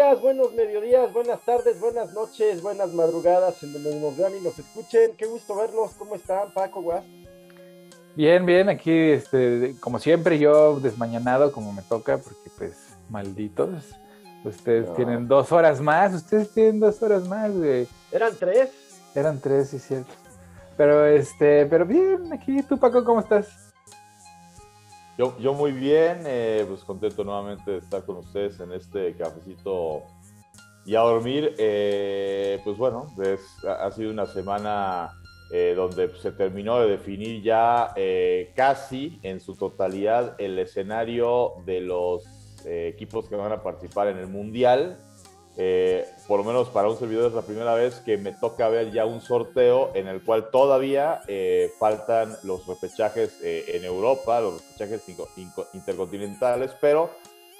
Días, buenos mediodías, buenas tardes, buenas noches, buenas madrugadas en donde nos vean y nos escuchen. Qué gusto verlos. ¿Cómo están, Paco, Guas? Bien, bien, aquí, este, como siempre, yo desmañanado como me toca, porque pues, malditos. Ustedes tienen dos horas más, ustedes tienen dos horas más, güey. ¿Eran tres? Eran tres, sí, cierto. Pero, este, pero bien, aquí, tú, Paco, ¿cómo estás? Yo, muy bien, eh, pues contento nuevamente de estar con ustedes en este cafecito y a dormir. Eh, pues bueno, ha sido una semana eh, donde se terminó de definir ya casi en su totalidad el escenario de los equipos que van a participar en el Mundial. Eh, por lo menos para un servidor es la primera vez que me toca ver ya un sorteo en el cual todavía eh, faltan los repechajes eh, en Europa, los repechajes intercontinentales, pero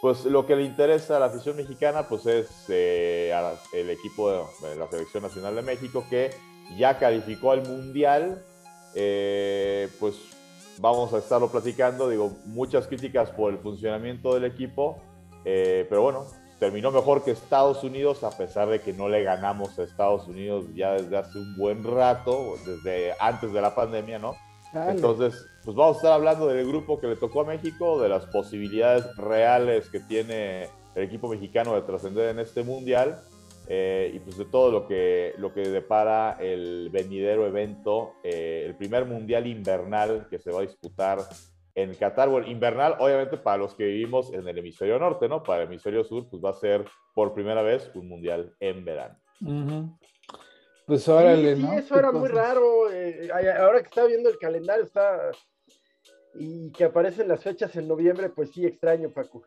pues lo que le interesa a la afición mexicana pues es el equipo de, la Selección Nacional de México que ya calificó al Mundial, pues vamos a estarlo platicando, digo, muchas críticas por el funcionamiento del equipo, pero bueno, terminó mejor que Estados Unidos, a pesar de que no le ganamos a Estados Unidos ya desde hace un buen rato, desde antes de la pandemia, ¿no? Entonces, pues vamos a estar hablando del grupo que le tocó a México, de las posibilidades reales que tiene el equipo mexicano de trascender en este mundial eh, y pues de todo lo que, lo que depara el venidero evento, eh, el primer mundial invernal que se va a disputar en Qatar, bueno, invernal, obviamente para los que vivimos en el hemisferio norte, ¿no? Para el hemisferio sur, pues va a ser por primera vez un mundial en verano. Pues órale, sí, ¿no? eso era muy raro. Eh, ahora que está viendo el calendario, está. Y que aparecen las fechas en noviembre, pues sí, extraño, Paco.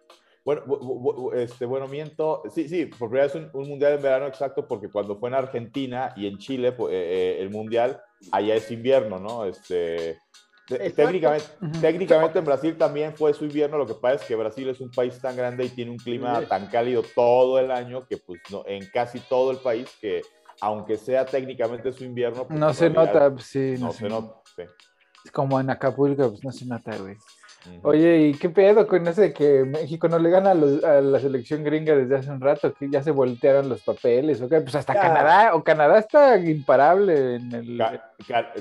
Bueno, este, bueno, miento. Sí, sí, por primera vez un, mundial en verano exacto, porque cuando fue en Argentina y en Chile, pues, eh, eh, el mundial, allá es invierno, ¿no? Este, Técnicamente, técnicamente en Brasil también fue su invierno, lo que pasa es que Brasil es un país tan grande y tiene un clima tan cálido todo el año que pues no, en casi todo el país que aunque sea técnicamente su invierno... Pues, no se nota, sí. No, se, nota, Es como en Acapulco, pues no se nota, güey. Oye, ¿y qué pedo con ese de que México no le gana a, la selección gringa desde hace un rato? Que ya se voltearon los papeles, ¿ok? Pues hasta Canadá, o Canadá está imparable en el...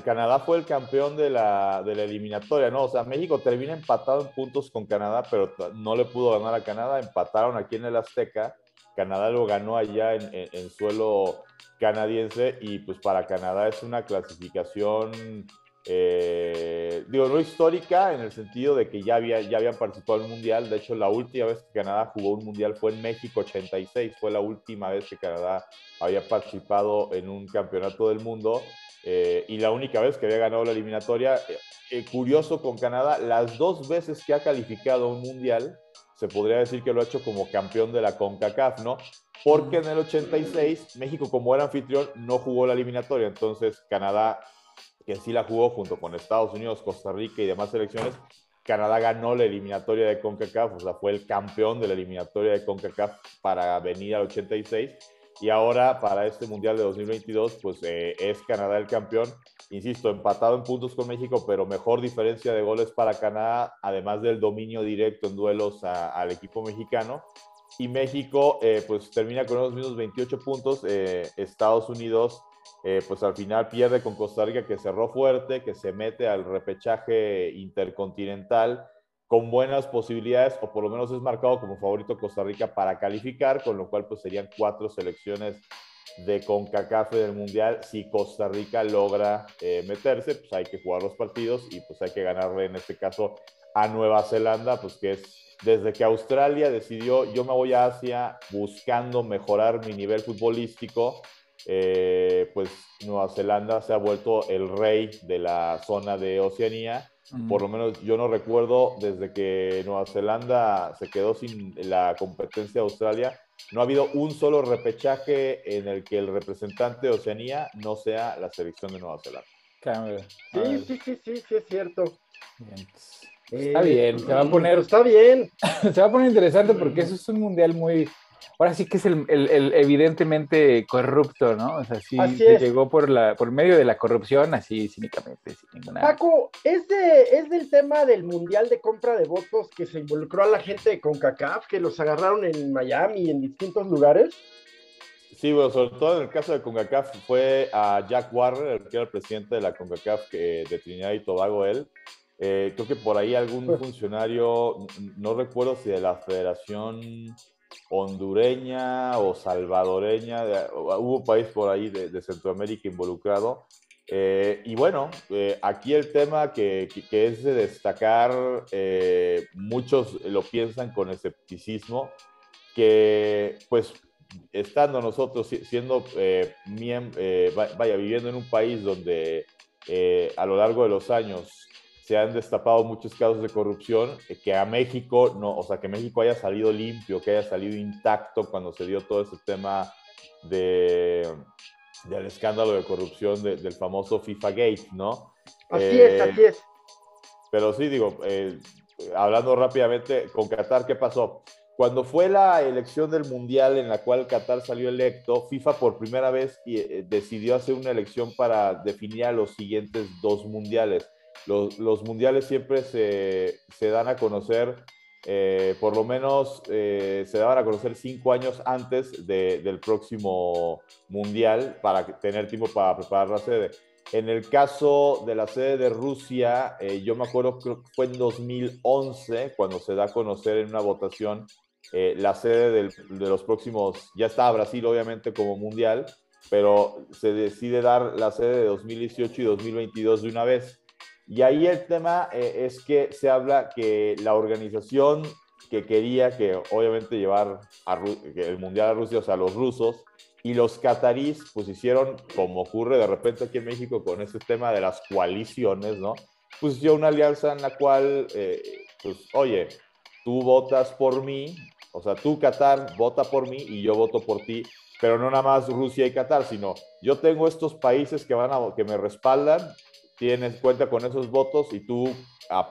Canadá fue el campeón de la, de la eliminatoria, ¿no? O sea, México termina empatado en puntos con Canadá, pero no le pudo ganar a Canadá, empataron aquí en el Azteca, Canadá lo ganó allá en, en suelo canadiense y pues para Canadá es una clasificación eh, digo, no histórica en el sentido de que ya, había, ya habían participado en un mundial. De hecho, la última vez que Canadá jugó un mundial fue en México 86. Fue la última vez que Canadá había participado en un campeonato del mundo. Eh, y la única vez que había ganado la eliminatoria. Eh, curioso con Canadá, las dos veces que ha calificado un mundial, se podría decir que lo ha hecho como campeón de la CONCACAF, ¿no? Porque en el 86 México como era anfitrión no jugó la eliminatoria, entonces Canadá que sí la jugó junto con Estados Unidos, Costa Rica y demás selecciones. Canadá ganó la eliminatoria de CONCACAF, o sea, fue el campeón de la eliminatoria de CONCACAF para venir al 86. Y ahora, para este Mundial de 2022, pues eh, es Canadá el campeón. Insisto, empatado en puntos con México, pero mejor diferencia de goles para Canadá, además del dominio directo en duelos al equipo mexicano. Y México, eh, pues termina con los mismos 28 puntos. Eh, Estados Unidos eh, pues al final pierde con Costa Rica que cerró fuerte, que se mete al repechaje intercontinental con buenas posibilidades, o por lo menos es marcado como favorito Costa Rica para calificar, con lo cual pues serían cuatro selecciones de CONCACAF del Mundial. Si Costa Rica logra eh, meterse, pues hay que jugar los partidos y pues hay que ganarle en este caso a Nueva Zelanda, pues que es desde que Australia decidió yo me voy a Asia buscando mejorar mi nivel futbolístico, eh, pues Nueva Zelanda se ha vuelto el rey de la zona de Oceanía. Por lo menos yo no recuerdo desde que Nueva Zelanda se quedó sin la competencia de Australia, no ha habido un solo repechaje en el que el representante de Oceanía no sea la selección de Nueva Zelanda. Sí, sí, sí, sí, sí, es cierto. Está bien, se va a poner. Está bien. se va a poner interesante porque eso es un mundial muy ahora sí que es el, evidentemente corrupto, ¿no? O sea, sí, llegó por, la, por medio de la corrupción, así cínicamente, sin ninguna... Paco, ¿es, de, ¿es del tema del Mundial de compra de votos que se involucró a la gente de CONCACAF, que los agarraron en Miami y en distintos lugares? Sí, bueno, sobre todo en el caso de CONCACAF fue a Jack Warner, que era el presidente de la CONCACAF de Trinidad y Tobago, él. Eh, creo que por ahí algún funcionario, no recuerdo si de la Federación hondureña o salvadoreña, hubo un país por ahí de, Centroamérica involucrado. Eh, y bueno, eh, aquí el tema que, es de destacar, muchos lo piensan con escepticismo, que pues estando nosotros siendo, eh, eh, vaya, viviendo en un país donde eh, a lo largo de los años se han destapado muchos casos de corrupción, que a México, no, o sea, que México haya salido limpio, que haya salido intacto cuando se dio todo ese tema de, del escándalo de corrupción del famoso FIFA Gate, ¿no? Así es, así es. Pero sí, digo, hablando rápidamente, con Qatar, ¿qué pasó? Cuando fue la elección del Mundial en la cual Qatar salió electo, FIFA por primera vez eh, decidió hacer una elección para definir a los siguientes dos mundiales. Los, mundiales siempre se, dan a conocer, eh, por lo menos eh, se daban a conocer cinco años antes del próximo mundial para tener tiempo para preparar la sede. En el caso de la sede de Rusia, yo me acuerdo, que fue en 2011, cuando se da a conocer en una votación eh, la sede de los próximos, ya está Brasil obviamente como mundial, pero se decide dar la sede de 2018 y 2022 de una vez. Y ahí el tema eh, es que se habla que la organización que quería que obviamente llevar el mundial a Rusia, o sea, los rusos, y los catarís, pues hicieron, como ocurre de repente aquí en México con este tema de las coaliciones, ¿no? Pues hicieron una alianza en la cual, eh, pues, oye, tú votas por mí, o sea, tú, Qatar, vota por mí y yo voto por ti, pero no nada más Rusia y Qatar, sino yo tengo estos países que, van a, que me respaldan, tienes cuenta con esos votos y tú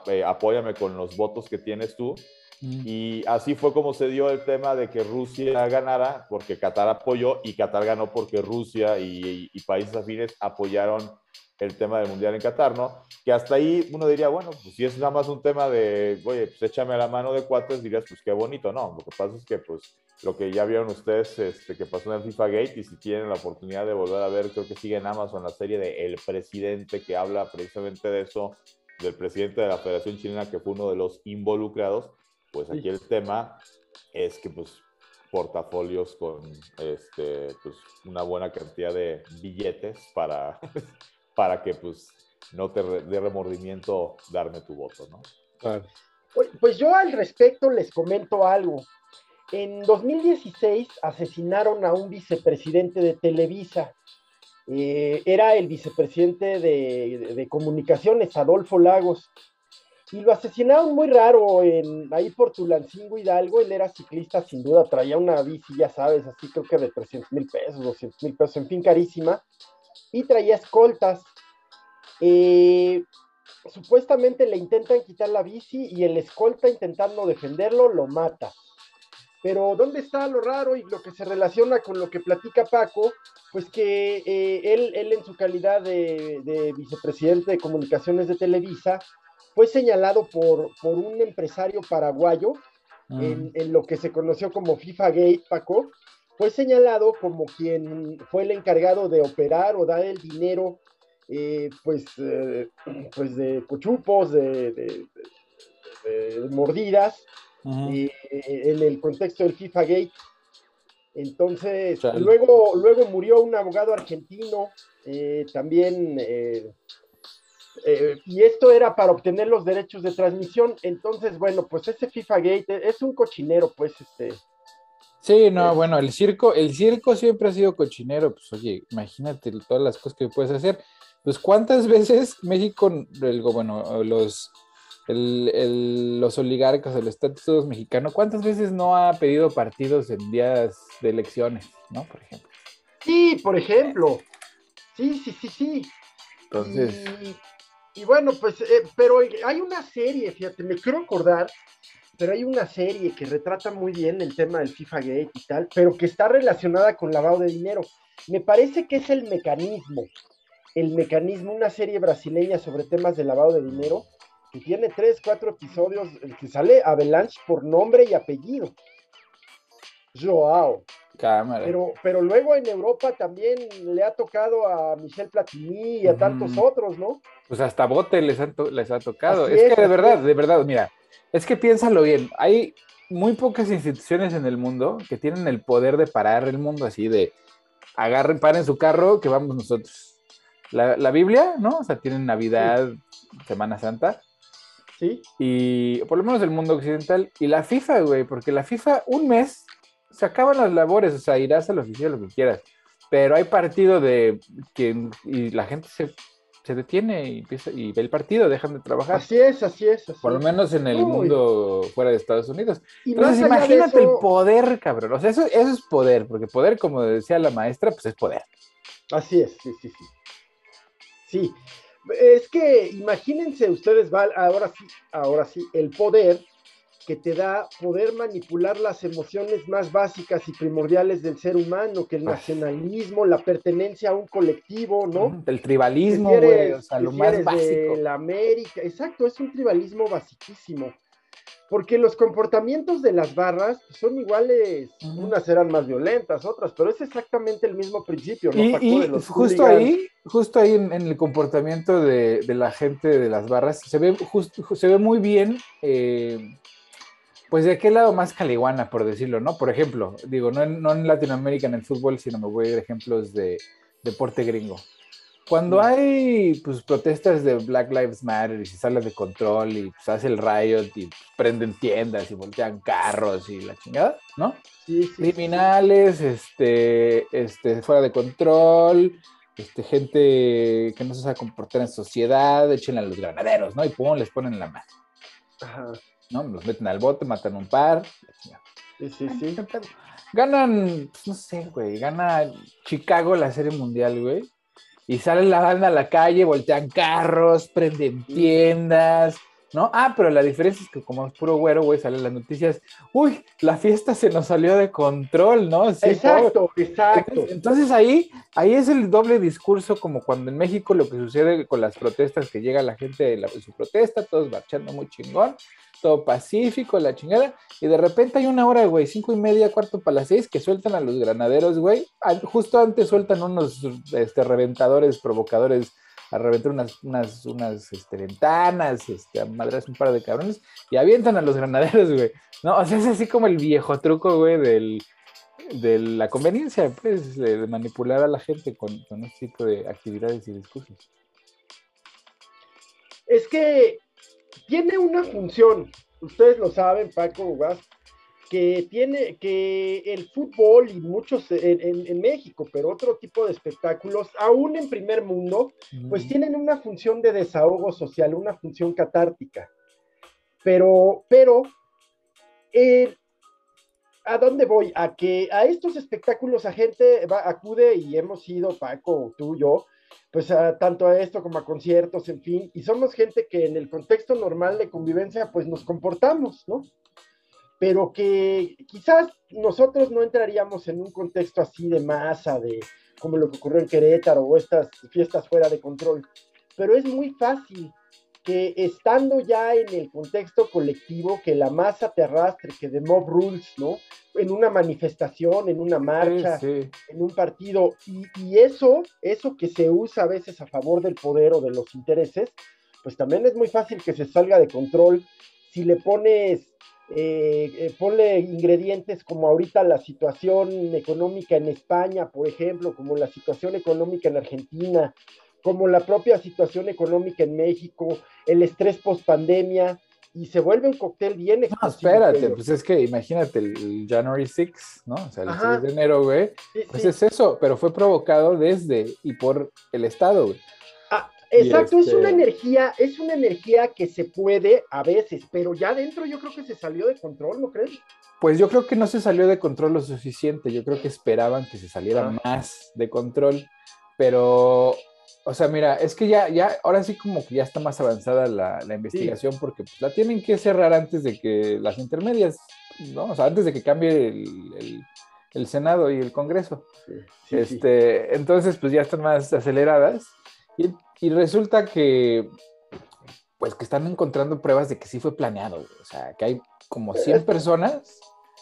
eh, apóyame con los votos que tienes tú. Mm. Y así fue como se dio el tema de que Rusia ganara, porque Qatar apoyó y Qatar ganó porque Rusia y, y países afines apoyaron el tema del Mundial en Qatar, ¿no? Que hasta ahí uno diría, bueno, pues si es nada más un tema de, oye, pues échame la mano de cuates, dirías, pues qué bonito, ¿no? Lo que pasa es que, pues, lo que ya vieron ustedes, este, que pasó en el FIFA Gate, y si tienen la oportunidad de volver a ver, creo que sigue en Amazon la serie de El Presidente, que habla precisamente de eso, del presidente de la Federación Chilena, que fue uno de los involucrados, pues aquí el tema es que, pues, portafolios con este, pues, una buena cantidad de billetes para para que pues no te dé remordimiento darme tu voto, ¿no? Pues yo al respecto les comento algo. En 2016 asesinaron a un vicepresidente de Televisa. Eh, era el vicepresidente de, comunicaciones, Adolfo Lagos. Y lo asesinaron muy raro en, ahí por Tulancingo Hidalgo. Él era ciclista, sin duda, traía una bici, ya sabes, así creo que de 300 mil pesos, 200 mil pesos, en fin, carísima y traía escoltas. Eh, supuestamente le intentan quitar la bici y el escolta intentando defenderlo lo mata. Pero ¿dónde está lo raro y lo que se relaciona con lo que platica Paco? Pues que eh, él, él, en su calidad de, vicepresidente de comunicaciones de Televisa fue señalado por, por un empresario paraguayo mm. en, en, lo que se conoció como FIFA Gate, Paco, fue señalado como quien fue el encargado de operar o dar el dinero, eh, pues, eh, pues de cochupos, de, mordidas, eh, en el contexto del FIFA Gate. Entonces, luego, luego murió un abogado argentino, también, y esto era para obtener los derechos de transmisión. Entonces, bueno, pues ese FIFA Gate es un cochinero, pues, este, Sí, no, bueno, el circo, el circo siempre ha sido cochinero, pues oye, imagínate todas las cosas que puedes hacer. Pues cuántas veces México, el, bueno, los, los oligarcas, el estatus mexicano, cuántas veces no ha pedido partidos en días de elecciones, ¿no? Por ejemplo. Sí, por ejemplo. Sí, sí, sí, sí. Entonces. Y, bueno, pues, eh, pero hay una serie, fíjate, me quiero acordar pero hay una serie que retrata muy bien el tema del FIFA Gate y tal, pero que está relacionada con lavado de dinero. Me parece que es el mecanismo, el mecanismo, una serie brasileña sobre temas de lavado de dinero, que tiene tres, cuatro episodios, el que sale Avalanche por nombre y apellido. Joao. Cámara. Pero, pero luego en Europa también le ha tocado a Michel Platini y a tantos otros, ¿no? Pues hasta Bote les, les ha tocado. es, que de verdad, de verdad, mira, es que piénsalo bien, hay muy pocas instituciones en el mundo que tienen el poder de parar el mundo así de agarren, paren su carro, que vamos nosotros. La, la Biblia, ¿no? O sea, tienen Navidad, Semana Santa. Sí. Y por lo menos el mundo occidental. Y la FIFA, güey, porque la FIFA un mes se acaban las labores, o sea, irás a la oficina lo que quieras. Pero hay partido de que y la gente se, se detiene y, empieza, y ve el partido, dejan de trabajar. Así es, así es. Por lo menos en el mundo fuera de Estados Unidos. Entonces, imagínate el poder, cabrón. O sea, eso, eso es poder, porque poder, como decía la maestra, pues es poder. Así es, sí, sí, sí. Sí, es que imagínense ustedes, ahora sí, ahora sí, el poder que te da poder manipular las emociones más básicas y primordiales del ser humano, que el nacionalismo, la pertenencia a un colectivo, ¿no? El tribalismo, güey, o sea, lo más básico. La América, exacto, es un tribalismo basiquísimo. Porque los comportamientos de las barras son iguales, unas eran más violentas, otras, pero es exactamente el mismo principio, ¿no? Y, justo ahí, justo ahí en, el comportamiento de, la gente de las barras, se ve, se ve muy bien eh, pues de qué lado más caliguana, por decirlo, ¿no? Por ejemplo, digo, no en, no en Latinoamérica en el fútbol, sino me voy a ir ejemplos de deporte gringo. Cuando hay pues, protestas de Black Lives Matter y se sale de control y pues, hace el riot y pues, prenden tiendas y voltean carros y la chingada, ¿no? Sí, sí, Criminales, Este, este, fuera de control, este, gente que no se sabe comportar en sociedad, echen a los granaderos, ¿no? Y pum, les ponen la mano. Ajá. ¿No? Los meten al bote, matan un par. Sí, sí, sí. Ganan, pues, no sé, güey, gana Chicago la serie mundial, güey. Y sale la banda a la calle, voltean carros, prenden tiendas, ¿no? Ah, pero la diferencia es que como es puro güero, güey, salen las noticias, uy, la fiesta se nos salió de control, ¿no? exacto, exacto. Entonces, ahí, ahí es el doble discurso, como cuando en México lo que sucede con las protestas, que llega la gente de, su protesta, todos marchando muy chingón, todo pacífico, la chingada, y de repente hay una hora, güey, cinco y media, cuarto para las seis, que sueltan a los granaderos, güey, justo antes sueltan unos este, reventadores, provocadores, a reventar unas, unas, unas este, ventanas, este, a madras un par de cabrones, y avientan a los granaderos, güey, ¿no? O sea, es así como el viejo truco, güey, del, de la conveniencia, pues, de, manipular a la gente con, con este tipo de actividades y discursos. Es que tiene una función, ustedes lo saben, Paco Ugas, que tiene que el fútbol y muchos en, México, pero otro tipo de espectáculos, aún en primer mundo, pues tienen una función de desahogo social, una función catártica. Pero, pero, eh, ¿a dónde voy? A que a estos espectáculos a gente va, acude y hemos ido, Paco, tú, yo, pues tanto a esto como a conciertos, en fin, y somos gente que en el contexto normal de convivencia, pues nos comportamos, ¿no? Pero que quizás nosotros no entraríamos en un contexto así de masa, de como lo que ocurrió en Querétaro o estas fiestas fuera de control, pero es muy fácil que estando ya en el contexto colectivo, que la masa te arrastre, que de mob rules, ¿no? En una manifestación, en una marcha, en un partido, y, eso, eso que se usa a veces a favor del poder o de los intereses, pues también es muy fácil que se salga de control si le pones, eh, eh, ponle ingredientes como ahorita la situación económica en España, por ejemplo, como la situación económica en Argentina, como la propia situación económica en México, el estrés post pandemia, y se vuelve un cóctel bien No, espérate, pues es que imagínate el, January 6, ¿no? O sea, el 6 de enero, güey. pues es eso, pero fue provocado desde y por el Estado, güey. Ah, exacto, es una este energía, es una energía que se puede a veces, pero ya dentro yo creo que se salió de control, ¿no crees? Pues yo creo que no se salió de control lo suficiente, yo creo que esperaban que se saliera más de control, pero o sea, mira, es que ya, ya, ahora sí como que ya está más avanzada la, la investigación porque pues, la tienen que cerrar antes de que las intermedias, ¿no? O sea, antes de que cambie el, el, el Senado y el Congreso. Sí, sí, este, Entonces, pues ya están más aceleradas y, y, resulta que, pues que están encontrando pruebas de que sí fue planeado, o sea, que hay como 100 personas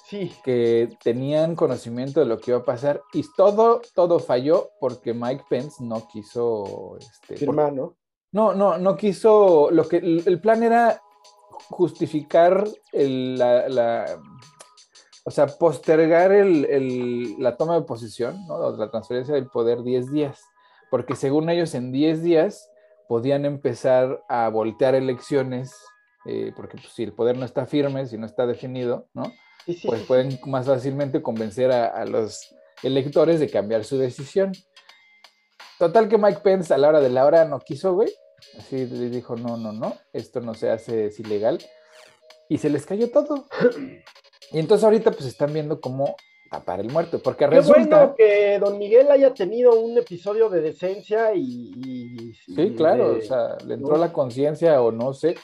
sí. que tenían conocimiento de lo que iba a pasar y todo, todo falló porque Mike Pence no quiso... Este, Firmar, ¿no? No, no, no quiso, lo que el plan era justificar el, la, la, o sea, postergar el, el, la toma de posición, ¿no? la transferencia del poder 10 días, porque según ellos en 10 días podían empezar a voltear elecciones, eh, porque pues, si el poder no está firme, si no está definido, ¿no? Pues pueden más fácilmente convencer a, a, los electores de cambiar su decisión. Total que Mike Pence a la hora de la hora no quiso, güey. Así le dijo, no, no, no, esto no se hace, es ilegal. Y se les cayó todo. Y entonces ahorita pues están viendo cómo tapar el muerto, porque Qué resulta... bueno que don Miguel haya tenido un episodio de decencia y... y Sí, claro, de- o sea, le entró la conciencia o no sé,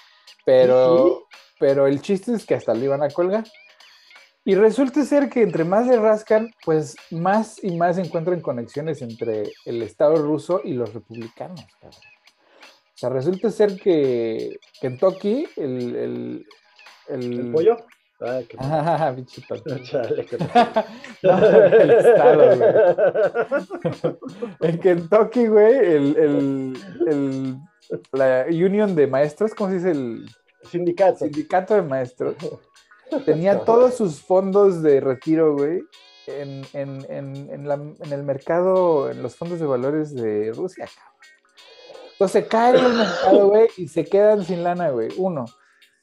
pero, sí. pero el chiste es que hasta lo iban a colgar. Y resulta ser que entre más le rascan, pues más y más encuentran conexiones entre el Estado ruso y los republicanos. cabrón. O sea, resulta ser que Kentucky, el... el, el- ¿El pollo? Ay, qué Ah. Chale, qué- No, el Estado, güey. En Kentucky, güey, el, el, el- la Union de Maestros, ¿cómo se dice? El Sindicato. sindicato de maestros, tenía todos sus fondos de retiro, güey, en, en, en, en, la- en el mercado, en los fondos de valores de Rusia, cabrón. Entonces caen en el mercado, güey, y se quedan sin lana, güey. Uno,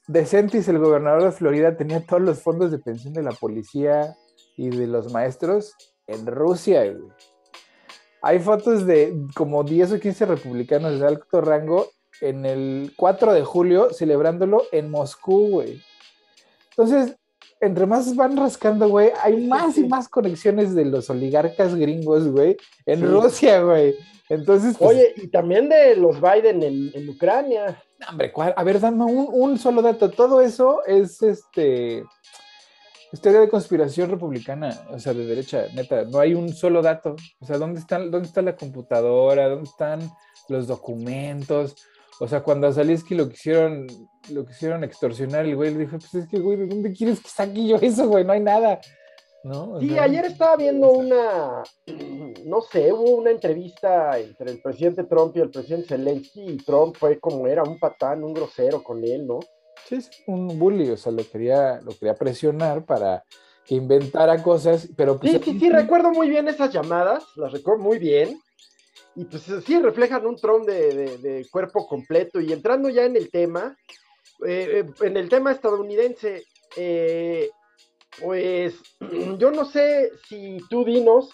DeSantis, el gobernador de Florida, tenía todos los fondos de pensión de la policía y de los maestros en Rusia, güey. Hay fotos de como 10 o 15 republicanos de alto rango en el 4 de julio celebrándolo en Moscú, güey. Entonces, entre más van rascando, güey, hay más y más conexiones de los oligarcas gringos, güey, en Sí. Rusia, güey. Entonces, pues, Oye, y también de los Biden en, en Ucrania. no, hombre, ¿cuál? a ver, dame un, un solo dato. Todo eso es este es teoría de conspiración republicana, o sea, de derecha, neta, no hay un solo dato. O sea, ¿dónde están, dónde está la computadora? ¿Dónde están los documentos? O sea, cuando a Zaleski lo quisieron, lo quisieron extorsionar, el güey le dijo, pues es que, güey, ¿de dónde quieres que saque yo eso, güey? No hay nada. ¿No? Sí, sea, ayer estaba viendo una, no sé, hubo una entrevista entre el presidente Trump y el presidente Zelensky y Trump fue como era un patán, un grosero con él, ¿no? Sí, es un bully, o sea, lo quería, lo quería presionar para que inventara cosas, pero pues Sí, sí, sí, recuerdo muy bien esas llamadas, las recuerdo muy bien. Y pues sí, reflejan un Trump de, de- de cuerpo completo. Y entrando ya en el tema, eh, eh, en el tema estadounidense, eh, pues yo no sé si tú dinos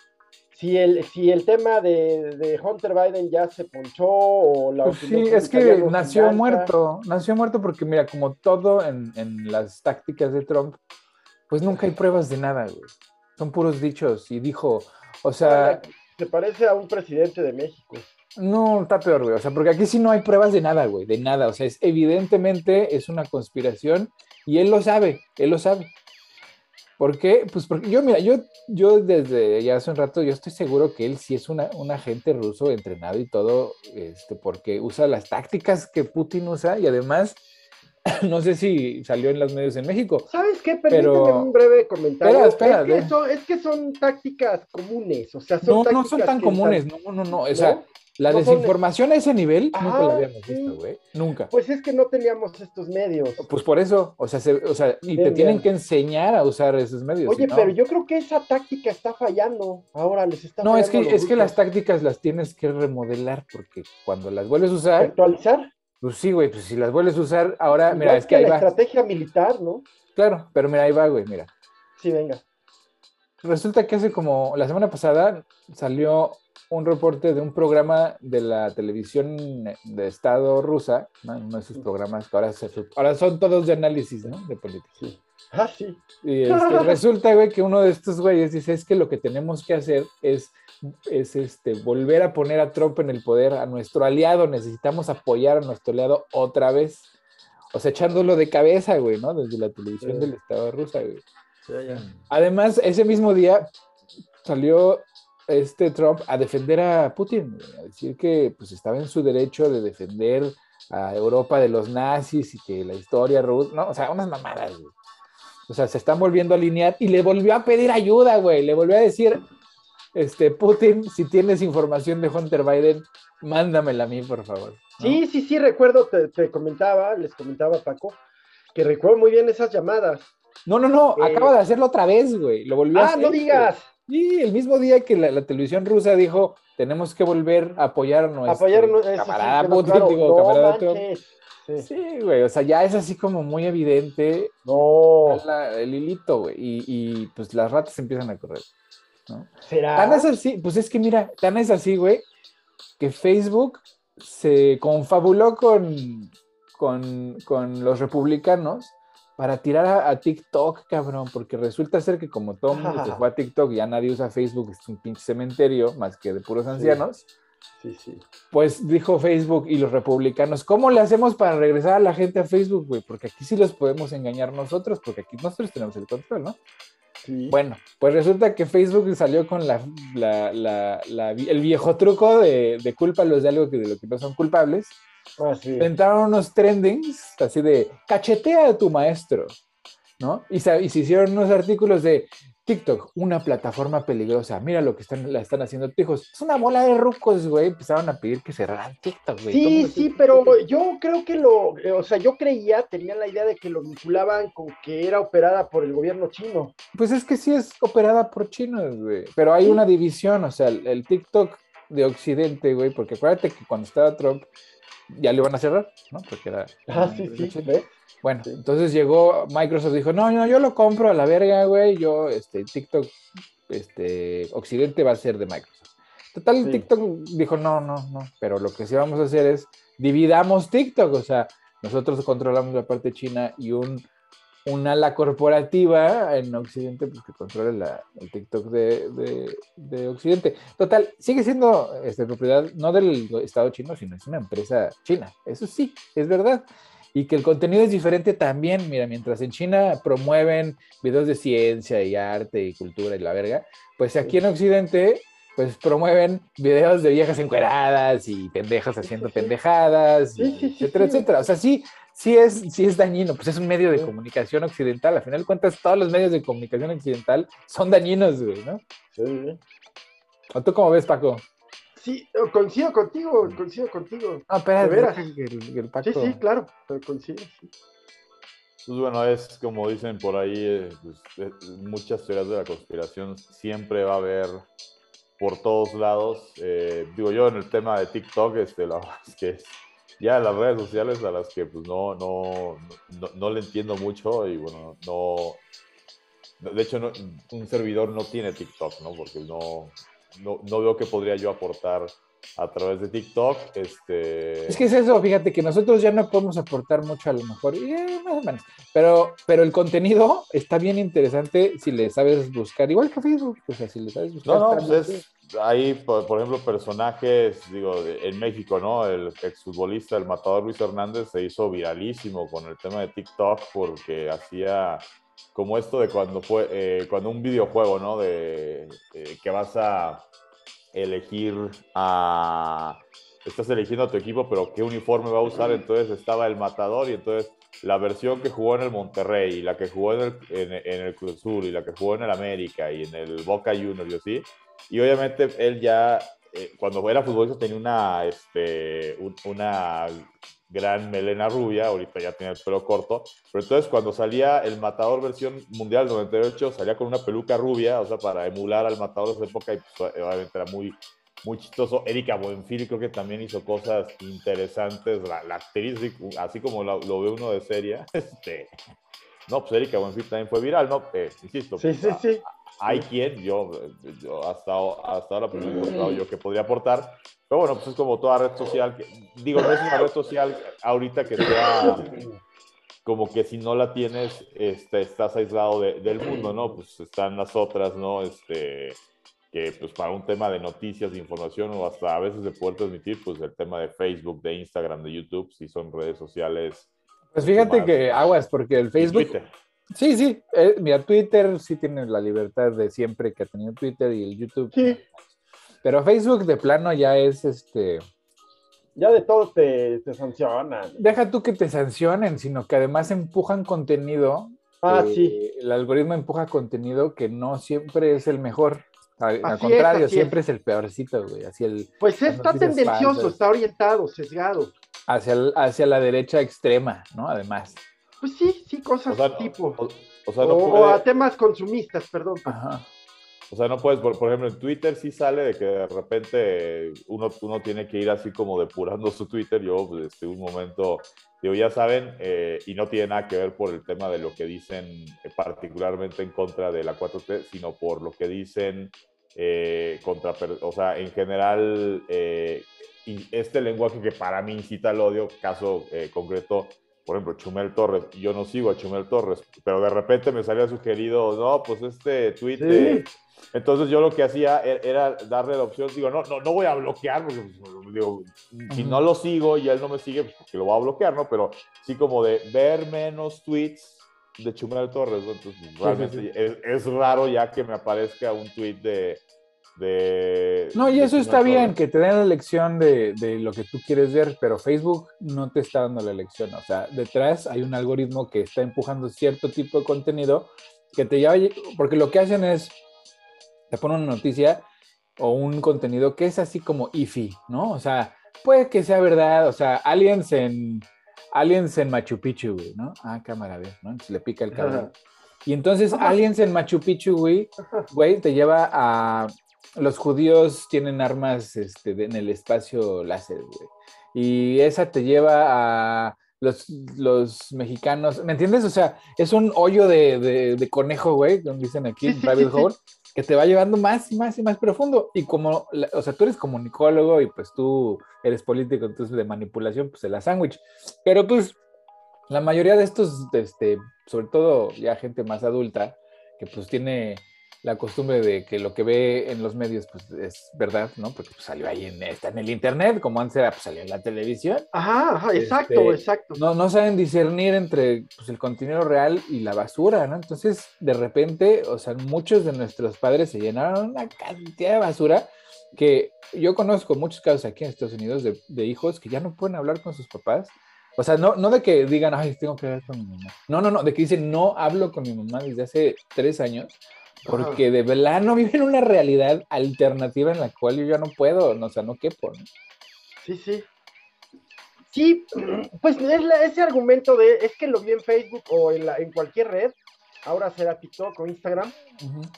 si el, si el tema de, de Hunter Biden ya se ponchó o la Pues sí, es que nació muerto, nació muerto porque mira, como todo en, en las tácticas de Trump, pues nunca hay pruebas de nada, güey. Son puros dichos y dijo, o sea, Se parece a un presidente de México. no, está peor, güey, o sea, porque aquí sí no hay pruebas de nada, güey, de nada, o sea, es evidentemente es una conspiración y él lo sabe, él lo sabe. ¿Por qué? Pues porque yo, mira, yo, yo desde ya hace un rato, yo estoy seguro que él sí es una, un agente ruso entrenado y todo, este, porque usa las tácticas que Putin usa y además, no sé si salió en los medios en México. ¿Sabes qué? Permíteme Pero- un breve comentario. Espera, espera, es, que son, es que son tácticas comunes, o sea, son No, no son tan comunes, no, no, no, o ¿no? sea, la No son- desinformación a ese nivel nunca Ajá, la habíamos sí. visto, güey, nunca. Pues es que no teníamos estos medios. Pues por eso, o sea, se- o sea y te tienen bien. que enseñar a usar esos medios. Oye, si no- pero yo creo que esa táctica está fallando. Ahora les está No, es que, es que las tácticas las tienes que remodelar porque cuando las vuelves a usar, actualizar. Pues sí, güey, pues si las vuelves a usar, ahora, mira, Igual es que ahí la va. estrategia militar, ¿no? Claro, pero mira, ahí va, güey, mira. Sí, venga. Resulta que hace como la semana pasada salió un reporte de un programa de la televisión de Estado rusa, ¿no? uno de sus programas que ahora, se, ahora son todos de análisis, ¿no? De política. Sí. Ah, sí. Y este, resulta, güey, que uno de estos güeyes dice, es que lo que tenemos que hacer es, es este, volver a poner a Trump en el poder, a nuestro aliado, necesitamos apoyar a nuestro aliado otra vez. O sea, echándolo de cabeza, güey, ¿no? Desde la televisión Sí. del Estado rusa, güey. Sí, ya. Además, ese mismo día salió este Trump a defender a Putin, a decir que pues estaba en su derecho de defender a Europa de los nazis y que la historia rusa, no, o sea, unas mamadas, güey. O sea, se están volviendo a alinear y le volvió a pedir ayuda, güey, le volvió a decir, este, Putin, si tienes información de Hunter Biden, mándamela a mí, por favor. ¿no? Sí, sí, sí, recuerdo, te, te comentaba, les comentaba Paco, que recuerdo muy bien esas llamadas. No, no, no, Eh, acaba de hacerlo otra vez, güey, lo volvió a Ah, hacer. no güey. digas, Sí, el mismo día que la, la televisión rusa dijo, tenemos que volver a apoyar a nuestro sí, camarada quedó Putin, claro. digo, no camarada. Sí. Sí, güey, o sea, ya es así como muy evidente No, la- el hilito, güey, y, y, pues las ratas empiezan a correr, ¿no? será. Tan es así, pues es que mira, tan es así, güey, que Facebook se confabuló con, con, con los republicanos para tirar a, a TikTok, cabrón, porque resulta ser que como todo el mundo se fue a TikTok, ya nadie usa Facebook, es un pinche cementerio, más que de puros ancianos, Sí, sí. pues dijo Facebook y los republicanos, ¿cómo le hacemos para regresar a la gente a Facebook, güey? Porque aquí sí los podemos engañar nosotros, porque aquí nosotros tenemos el control, ¿no? sí. Bueno, pues resulta que Facebook salió con la, la- la- la- el viejo truco de, de cúlpalos de algo que de lo que no son culpables. Ah, sí. Inventaron unos trendings así de cachetea a tu maestro, ¿no? Y, sa- y se hicieron unos artículos de TikTok, una plataforma peligrosa. Mira lo que están, la están haciendo hijos. Es una bola de rucos, güey. Empezaron a pedir que cerraran TikTok, güey. Sí, sí, pero yo creo que lo, o sea, yo creía, tenía la idea de que lo vinculaban con que era operada por el gobierno chino. Pues es que sí es operada por chinos, güey. Pero hay Sí. una división, o sea, el, el TikTok de Occidente, güey, porque acuérdate que cuando estaba Trump ya lo iban a cerrar, ¿no? Porque era. Ah, sí, sí. ¿ves? Bueno, Sí. entonces llegó Microsoft dijo, no, no, yo lo compro a la verga, güey, yo, este, TikTok, este, Occidente va a ser de Microsoft. Total, Sí. TikTok dijo, no, no, no, pero lo que sí vamos a hacer es dividamos TikTok, o sea, nosotros controlamos la parte china y un, un ala corporativa en Occidente, pues que controle la, el TikTok de, de- de Occidente. Total, sigue siendo este, propiedad no del Estado chino, sino es una empresa china, eso sí, es verdad y que el contenido es diferente también. Mira, mientras en China promueven videos de ciencia y arte y cultura y la verga, pues aquí en Occidente, pues promueven videos de viejas encueradas y pendejas haciendo pendejadas, y etcétera, etcétera. O sea, sí, sí es, sí es dañino, pues es un medio de comunicación occidental. Al final de cuentas, todos los medios de comunicación occidental son dañinos, güey, ¿no? Sí, ¿O tú cómo ves, Paco? sí, coincido contigo, coincido contigo. No, espera, ¿De veras? el, el Paco. Sí, sí, claro, pero coincido. sí. Pues bueno, es como dicen por ahí, eh, pues, eh, muchas teorías de la conspiración siempre va a haber por todos lados. Eh, digo yo en el tema de TikTok, este, la verdad es que ya las redes sociales a las que pues no, no, no, no le entiendo mucho y bueno, no, de hecho no- un servidor no tiene TikTok, ¿no? Porque no, no, no veo que podría yo aportar a través de TikTok. Este... Es que es eso, fíjate que nosotros ya no podemos aportar mucho a lo mejor, eh, más o menos. Pero, pero el contenido está bien interesante si le sabes buscar, igual que Facebook, o sea, si le sabes buscar. No, no, pues es ahí, por, por ejemplo, personajes, digo, de- en México, ¿no? El exfutbolista, el matador Luis Hernández, se hizo viralísimo con el tema de TikTok porque hacía como esto de cuando fue, eh, cuando un videojuego, ¿no? De eh, que vas a elegir a. Estás eligiendo a tu equipo, pero qué uniforme va a usar. Entonces estaba el matador y entonces la versión que jugó en el Monterrey, y la que jugó en el, en, en el Cruz Azul, y la que jugó en el América, y en el Boca Juniors, y así. Y obviamente él ya, eh, cuando era futbolista, tenía una, este, un- una gran melena rubia, ahorita ya tiene el pelo corto, pero entonces cuando salía el Matador versión mundial 98, salía con una peluca rubia, o sea, para emular al Matador de esa época, y pues, obviamente era muy, muy chistoso. Erika Buenfil creo que también hizo cosas interesantes, la, la actriz, así- como lo ve uno de serie, este, no, pues Erika Buenfil también fue viral, ¿no? Eh, insisto, Sí, sí, sí. hay quien, yo, yo hasta, hasta ahora pues, no he encontrado yo que podría aportar, pero bueno, pues es como toda red social, que, digo, no es una red social ahorita que sea como que si no la tienes, este, estás aislado de- del mundo, ¿no? Pues están las otras, ¿no? Este, que pues para un tema de noticias, de información o hasta a veces de poder transmitir, pues el tema de Facebook, de Instagram, de YouTube, si son redes sociales. Pues fíjate que aguas, porque el Facebook. Twitter. Sí, sí. eh, mira, Twitter sí tiene la libertad de siempre que ha tenido Twitter y el YouTube. Sí. Pero Facebook de plano ya es este. Ya de todo te, te sancionan. Deja tú que te sancionen, sino que además empujan contenido. Ah, eh, sí. El algoritmo empuja contenido que no siempre es el mejor. Al, contrario, es, siempre es. el peorcito, güey. Hacia, el, Pues está tendencioso, falsas. está orientado, sesgado. hacia, el- hacia la derecha extrema, ¿no? Además. Pues sí, sí, cosas O sea, tipo. o, o sea, no o, o puede- a temas consumistas, perdón. Ajá. O sea, no puedes, por, por ejemplo, en Twitter sí sale de que de repente uno, uno tiene que ir así como depurando su Twitter. Yo, pues, este, un momento, digo, ya saben, eh, y no tiene nada que ver por el tema de lo que dicen eh, particularmente en contra de la 4T, sino por lo que dicen eh, contra, o sea, en general, eh, este lenguaje que para mí incita al odio, caso eh, concreto, por ejemplo, Chumel Torres, yo no sigo a Chumel Torres, pero de repente me salía sugerido, no, pues este tweet de- entonces yo lo que hacía e- era darle la opción, digo, no, no, no voy a bloquear, porque pues, digo, si no lo sigo y él no me sigue, pues porque lo voy a bloquear, ¿no? Pero sí como de ver menos tweets de Chumel Torres, ¿no? Entonces sí, realmente sí. Es, es raro ya que me aparezca un tweet de... de No, y eso está bien, que te den la elección de, de lo que tú quieres ver, pero Facebook no te está dando la elección. O sea, detrás hay un algoritmo que está empujando cierto tipo de contenido que te lleva, porque lo que hacen es, te ponen una noticia o un contenido que es así como iffy, ¿no? O sea, puede que sea verdad, o sea, aliens en, aliens en Machu Picchu, güey, ¿no? Ah, cámara, ver, ¿no? Entonces le pica el cabrón. Y entonces aliens en Machu Picchu, güey, güey, te lleva a los judíos tienen armas este, en el espacio láser, güey. Y esa te lleva a los, los mexicanos, ¿me entiendes? O sea, es un hoyo de, de- de conejo, güey, como dicen aquí en Rabbit. Hole, que te va llevando más y más y más profundo. Y como, o sea, tú eres comunicólogo y pues tú eres político, entonces de manipulación, pues de la sándwich. Pero pues la mayoría de estos, este, sobre todo ya gente más adulta, que pues tiene la costumbre de que lo que ve en los medios pues es verdad, ¿no? Porque pues, salió ahí en, está en el internet, como antes era, pues salió en la televisión. Ajá, ajá, exacto, Este, exacto. No, no saben discernir entre pues, el contenido real y la basura, ¿no? Entonces, de repente, o sea, muchos de nuestros padres se llenaron una cantidad de basura que yo conozco muchos casos aquí en Estados Unidos de, de hijos que ya no pueden hablar con sus papás. O sea, no, no de que digan, ay, tengo que hablar con mi mamá. No, no, no, de que dicen, no hablo con mi mamá desde hace tres años porque de verdad no viven una realidad alternativa en la cual yo ya no puedo, no, o sea, no quepo, ¿no? Sí, sí. Sí, pues es la- ese argumento de, es que lo vi en Facebook o en, la- en cualquier red, ahora será TikTok o Instagram,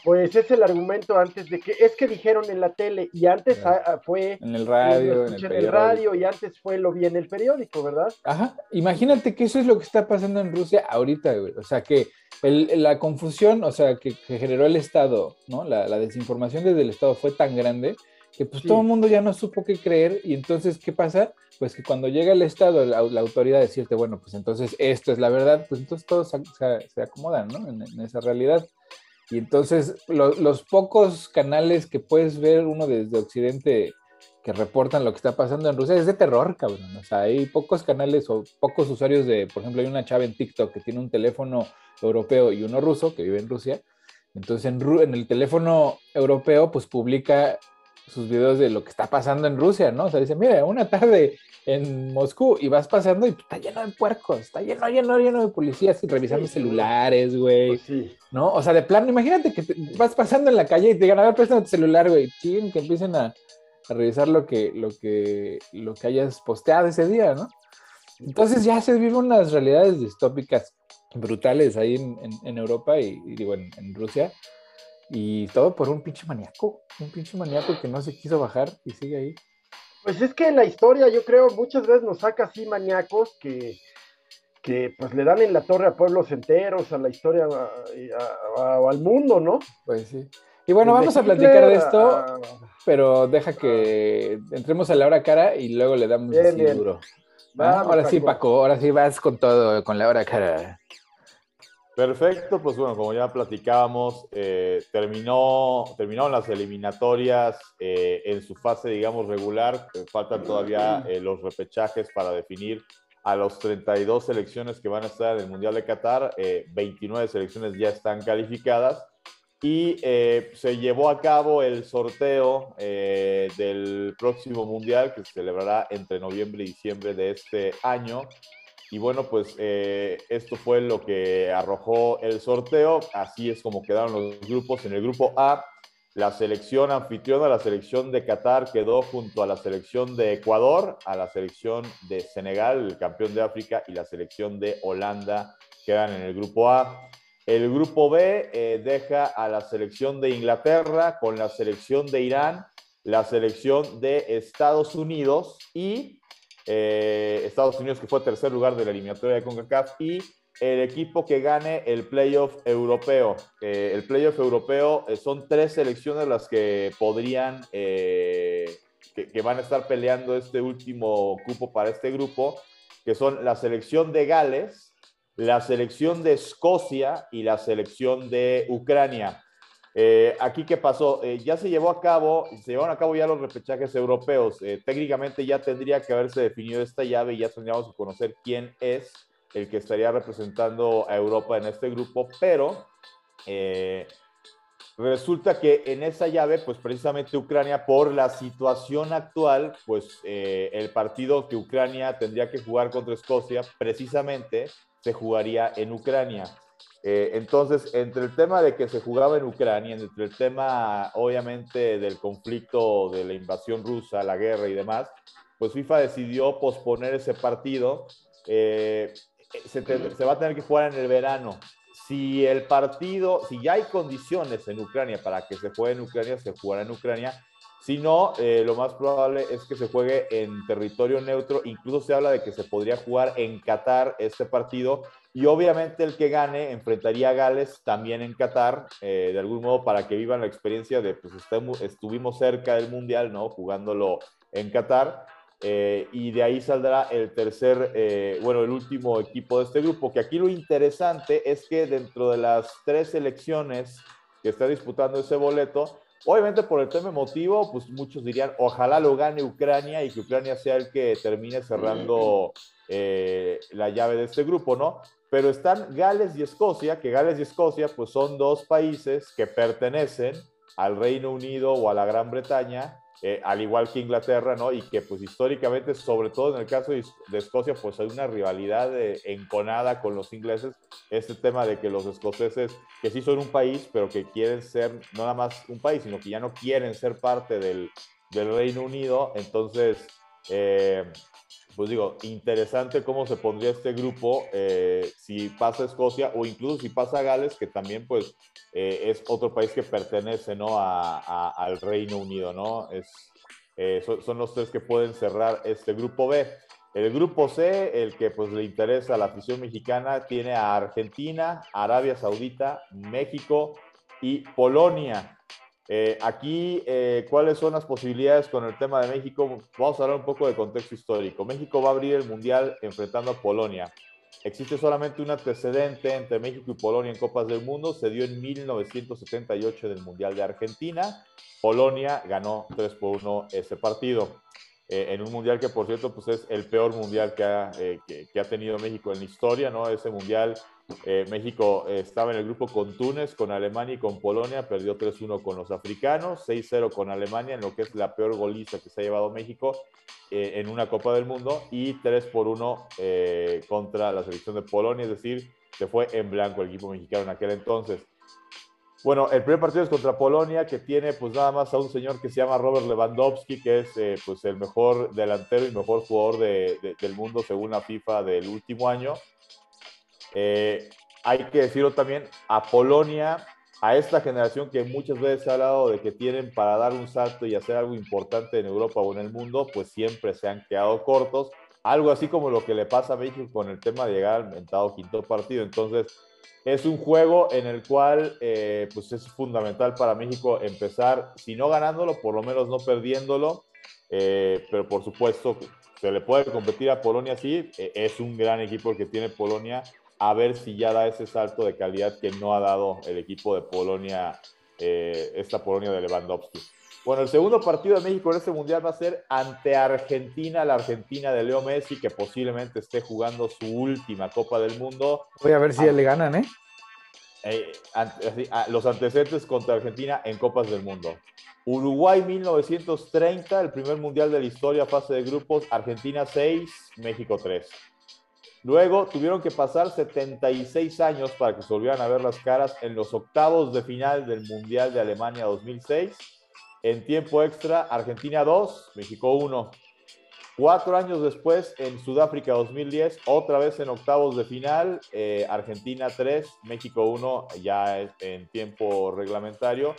pues es el argumento antes de que, es que dijeron en la tele y antes fue En el radio, en el, en radio y antes fue lo vi en el periódico, ¿verdad? Ajá, imagínate que eso es lo que está pasando en Rusia ahorita, güey. O sea, que el- la confusión, o sea, que, que generó el Estado, ¿no? La, la desinformación desde el Estado fue tan grande que pues Sí. todo el mundo ya no supo qué creer y entonces, ¿qué pasa? Pues que cuando llega el Estado, la, la autoridad decirte, bueno, pues entonces esto es la verdad, pues entonces todos se, se- se acomodan, ¿no? En, en esa realidad. Y entonces lo- los pocos canales que puedes ver uno desde Occidente que reportan lo que está pasando en Rusia es de terror, cabrón. O sea, hay pocos canales o pocos usuarios de, por ejemplo, hay una chava en TikTok que tiene un teléfono europeo y uno ruso que vive en Rusia. Entonces en, en el teléfono europeo pues publica sus videos de lo que está pasando en Rusia, ¿no? O sea, dice, mira, una tarde en Moscú y vas pasando y está lleno de puercos, está lleno, lleno, lleno de policías y revisando Sí. celulares, güey. Pues sí. ¿no? O sea, de plano, imagínate que te- vas pasando en la calle y te digan, a ver, préstame tu celular, güey. Ching, que empiecen a, a revisar lo que, lo, que, lo que hayas posteado ese día, ¿no? Entonces ya se viven unas realidades distópicas brutales ahí en, en- en Europa y, y digo, en, en Rusia. Y todo por un pinche maníaco, un pinche maníaco que no se quiso bajar y sigue ahí. Pues es que la historia, yo creo, muchas veces nos saca así maníacos que, que pues le dan en la torre a pueblos enteros, a la historia, al mundo, ¿no? Pues sí. Y bueno, vamos a platicar de esto, pero deja que entremos a la hora cara y luego le damos bien, duro. ahora sí, Paco, ahora sí vas con todo, con la hora cara. Perfecto, pues bueno, como ya platicábamos, eh, terminó, terminaron las eliminatorias eh, en su fase, digamos, regular. Faltan todavía eh, los repechajes para definir a los 32 selecciones que van a estar en el Mundial de Qatar. 29 selecciones ya están calificadas y se llevó a cabo el sorteo del próximo Mundial que se celebrará entre noviembre y diciembre de este año. Y bueno, pues eh, esto fue lo que arrojó el sorteo. Así es como quedaron los grupos. En el grupo A, la selección anfitriona, la selección de Qatar, quedó junto a la selección de Ecuador, a la selección de Senegal, el campeón de África, y la selección de Holanda quedan en el grupo A. El grupo B eh, deja a la selección de Inglaterra con la selección de Irán, la selección de Estados Unidos y eh, Estados Unidos, que fue tercer lugar de la eliminatoria de CONCACAF, y el equipo que gane el playoff europeo. Eh, el playoff europeo eh, son tres selecciones las que podrían, que, van a estar peleando este último cupo para este grupo, que son la selección de Gales, la selección de Escocia y la selección de Ucrania. Eh, aquí, ¿qué pasó? Eh, ya se llevó a cabo, se llevaron a cabo ya los repechajes europeos. Eh, técnicamente ya tendría que haberse definido esta llave y ya tendríamos que conocer quién es el que estaría representando a Europa en este grupo, pero resulta que en esa llave, pues precisamente Ucrania, por la situación actual, pues el partido que Ucrania tendría que jugar contra Escocia, precisamente se jugaría en Ucrania. Eh, entonces, entre el tema de que se jugaba en Ucrania, entre el tema, obviamente, del conflicto de la invasión rusa, la guerra y demás, pues FIFA decidió posponer ese partido. Eh, se, se, va a tener que jugar en el verano. Si el partido, si ya hay condiciones en Ucrania para que se juegue en Ucrania, se jugará en Ucrania. Si no, eh, lo más probable es que se juegue en territorio neutro. Incluso se habla de que se podría jugar en Qatar este partido. Y obviamente el que gane enfrentaría a Gales también en Qatar, eh, de algún modo para que vivan la experiencia de, pues estuvimos cerca del Mundial, ¿no? Jugándolo en Qatar. Eh, y de ahí saldrá el tercer, bueno, el último equipo de este grupo, que aquí lo interesante es que dentro de las tres selecciones que está disputando ese boleto, Obviamente por el tema emotivo, pues muchos dirían, ojalá lo gane Ucrania y que Ucrania sea el que termine cerrando eh, la llave de este grupo, ¿no? Pero están Gales y Escocia, que Gales y Escocia pues son dos países que pertenecen al Reino Unido o a la Gran Bretaña eh, al igual que Inglaterra, ¿no? Y que pues históricamente, sobre todo en el caso de, Escocia, pues hay una rivalidad enconada con los ingleses, este tema de que los escoceses, que sí son un país, pero que quieren ser no nada más un país, sino que ya no quieren ser parte del, del Reino Unido, entonces... Eh, pues digo, interesante cómo se pondría este grupo eh, si pasa Escocia o incluso si pasa Gales, que también pues eh, es otro país que pertenece ¿no? a, al Reino Unido, ¿no? Es, eh, son, los tres que pueden cerrar este grupo B. El grupo C, el que pues le interesa a la afición mexicana, tiene a Argentina, Arabia Saudita, México y Polonia. Eh, aquí, eh, ¿cuáles son las posibilidades con el tema de México? Vamos a hablar un poco de contexto histórico. México va a abrir el Mundial enfrentando a Polonia. Existe solamente un antecedente entre México y Polonia en Copas del Mundo. Se dio en 1978 en el Mundial de Argentina. Polonia ganó 3 por 1 ese partido. Eh, en un mundial que, por cierto, pues es el peor mundial que ha, que, ha tenido México en la historia, ¿no? Ese mundial, eh, México estaba en el grupo con Túnez, con Alemania y con Polonia, perdió 3-1 con los africanos, 6-0 con Alemania, en lo que es la peor goliza que se ha llevado México en una Copa del Mundo, y 3 por 1 contra la selección de Polonia, es decir, se fue en blanco el equipo mexicano en aquel entonces. Bueno, el primer partido es contra Polonia, que tiene pues nada más a un señor que se llama Robert Lewandowski, que es eh, pues el mejor delantero y mejor jugador del mundo según la FIFA del último año. Eh, hay que decirlo también, a Polonia, a esta generación que muchas veces se ha hablado de que tienen para dar un salto y hacer algo importante en Europa o en el mundo, pues siempre se han quedado cortos. algo así como lo que le pasa a México con el tema de llegar al mentado quinto partido. Entonces, es un juego en el cual eh, pues es fundamental para México empezar, si no ganándolo, por lo menos no perdiéndolo, eh, pero por supuesto se le puede competir a Polonia, sí, eh, es un gran equipo el que tiene Polonia, a ver si ya da ese salto de calidad que no ha dado el equipo de Polonia, esta Polonia de Lewandowski. Bueno, el segundo partido de México en este mundial va a ser ante Argentina, la Argentina de Leo Messi, que posiblemente esté jugando su última Copa del Mundo. Voy a ver si ya le ganan, ¿eh? eh los antecedentes contra Argentina en Copas del Mundo. Uruguay 1930, el primer mundial de la historia, fase de grupos, Argentina 6, México 3. Luego tuvieron que pasar 76 años para que se volvieran a ver las caras en los octavos de final del Mundial de Alemania 2006 en tiempo extra, Argentina 2, México 1. Cuatro años después, en Sudáfrica 2010, otra vez en octavos de final, eh, Argentina 3, México 1, ya en tiempo reglamentario.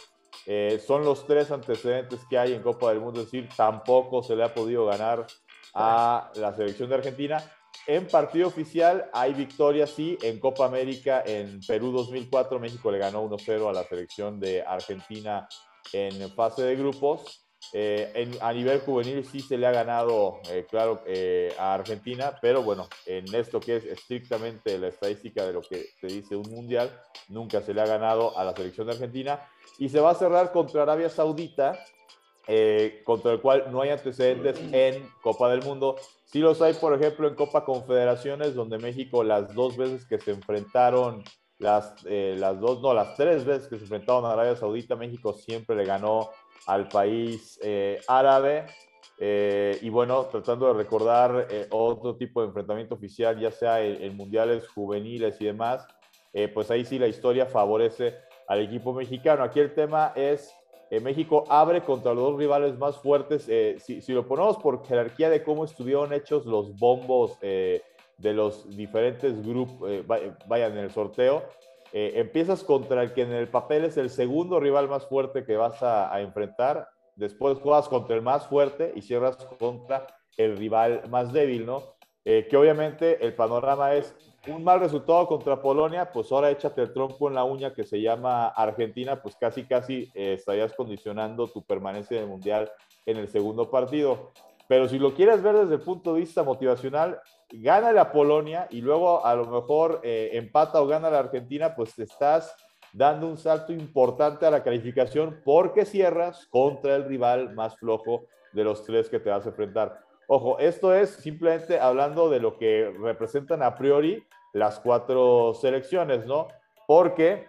Eh, son los tres antecedentes que hay en Copa del Mundo, es decir, tampoco se le ha podido ganar a la selección de Argentina. En partido oficial hay victoria, sí, en Copa América en Perú 2004, México le ganó 1-0 a la selección de Argentina en fase de grupos. Eh, a nivel juvenil sí se le ha ganado, eh, claro, eh, a Argentina, pero bueno, en esto que es estrictamente la estadística de lo que se dice un mundial, nunca se le ha ganado a la selección de Argentina y se va a cerrar contra Arabia Saudita, contra el cual no hay antecedentes en Copa del Mundo. Sí los hay, por ejemplo, en Copa Confederaciones, donde México las dos veces que se enfrentaron las, eh, las dos, no, las tres veces que se enfrentaron a Arabia Saudita, México siempre le ganó al país eh, árabe. Eh, y bueno, tratando de recordar otro tipo de enfrentamiento oficial, ya sea en, mundiales juveniles y demás, pues ahí sí la historia favorece al equipo mexicano. Aquí el tema es, México abre contra los dos rivales más fuertes. Si, si, lo ponemos por jerarquía de cómo estuvieron hechos los bombos de los diferentes grupos, eh, vayan en el sorteo, eh, empiezas contra el que en el papel es el segundo rival más fuerte que vas a, enfrentar, después juegas contra el más fuerte y cierras contra el rival más débil, ¿no? Eh, que obviamente el panorama es un mal resultado contra Polonia, pues ahora échate el tronco en la uña que se llama Argentina, pues casi casi estarías condicionando tu permanencia en el Mundial en el segundo partido. Pero si lo quieres ver desde el punto de vista motivacional, gana la Polonia y luego a lo mejor eh, empata o gana la Argentina, pues te estás dando un salto importante a la calificación porque cierras contra el rival más flojo de los tres que te vas a enfrentar. Ojo, esto es simplemente hablando de lo que representan a priori las cuatro selecciones, ¿no? Porque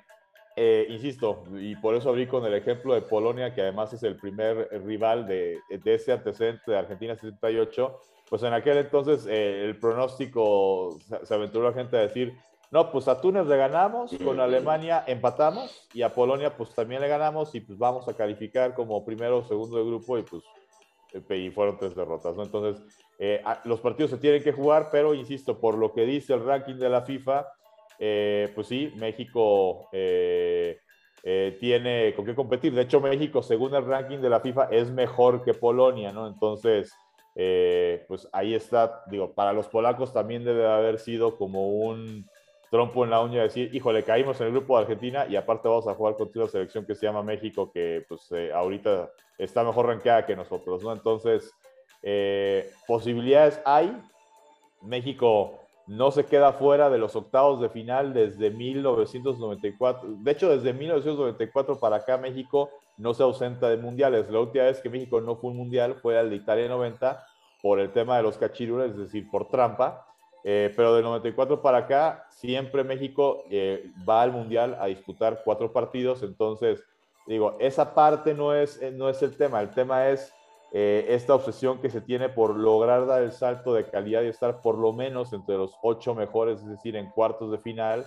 eh, insisto, y por eso abrí con el ejemplo de Polonia, que además es el primer rival de, de ese antecedente de Argentina 78, pues en aquel entonces eh, el pronóstico se, aventuró la gente a decir, no, pues a Túnez le ganamos, con Alemania empatamos y a Polonia pues también le ganamos y pues vamos a calificar como primero o segundo de grupo y pues y fueron tres derrotas, ¿no? Entonces, los partidos se tienen que jugar, pero insisto, por lo que dice el ranking de la FIFA, eh, pues sí, México eh, eh, tiene con qué competir. De hecho, México, según el ranking de la FIFA, es mejor que Polonia, ¿no? Entonces, pues ahí está, digo, para los polacos también debe haber sido como un trompo en la uña decir, híjole, caímos en el grupo de Argentina y aparte vamos a jugar contra una selección que se llama México, que pues ahorita está mejor rankeada que nosotros, ¿no? Entonces, posibilidades hay. México no se queda fuera de los octavos de final desde 1994. De hecho, desde 1994 para acá México no se ausenta de mundiales. La última vez que México no fue un mundial fue el de Italia 90 por el tema de los cachirules, es decir, por trampa. Eh, pero del 94 para acá, siempre México eh, va al mundial a disputar cuatro partidos. Entonces, digo, esa parte no es, no es el tema. El tema es eh, esta obsesión que se tiene por lograr dar el salto de calidad y estar por lo menos entre los ocho mejores, es decir, en cuartos de final.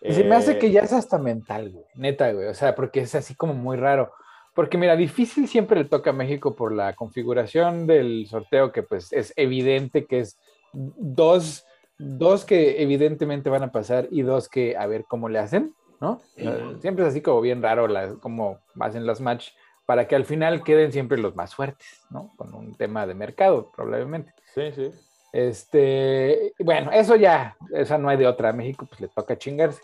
Y se me hace que eh, ya es hasta mental, güey, neta, güey, o sea, porque es así como muy raro. Porque mira, difícil siempre le toca a México por la configuración del sorteo, que pues es evidente que es dos, dos que evidentemente van a pasar y dos que a ver cómo le hacen, ¿no? Siempre es así como bien raro la, cómo hacen las match para que al final queden siempre los más fuertes, ¿no? Con un tema de mercado, probablemente. Sí, sí. Este, bueno, eso ya, esa no hay de otra. A México pues le toca chingarse.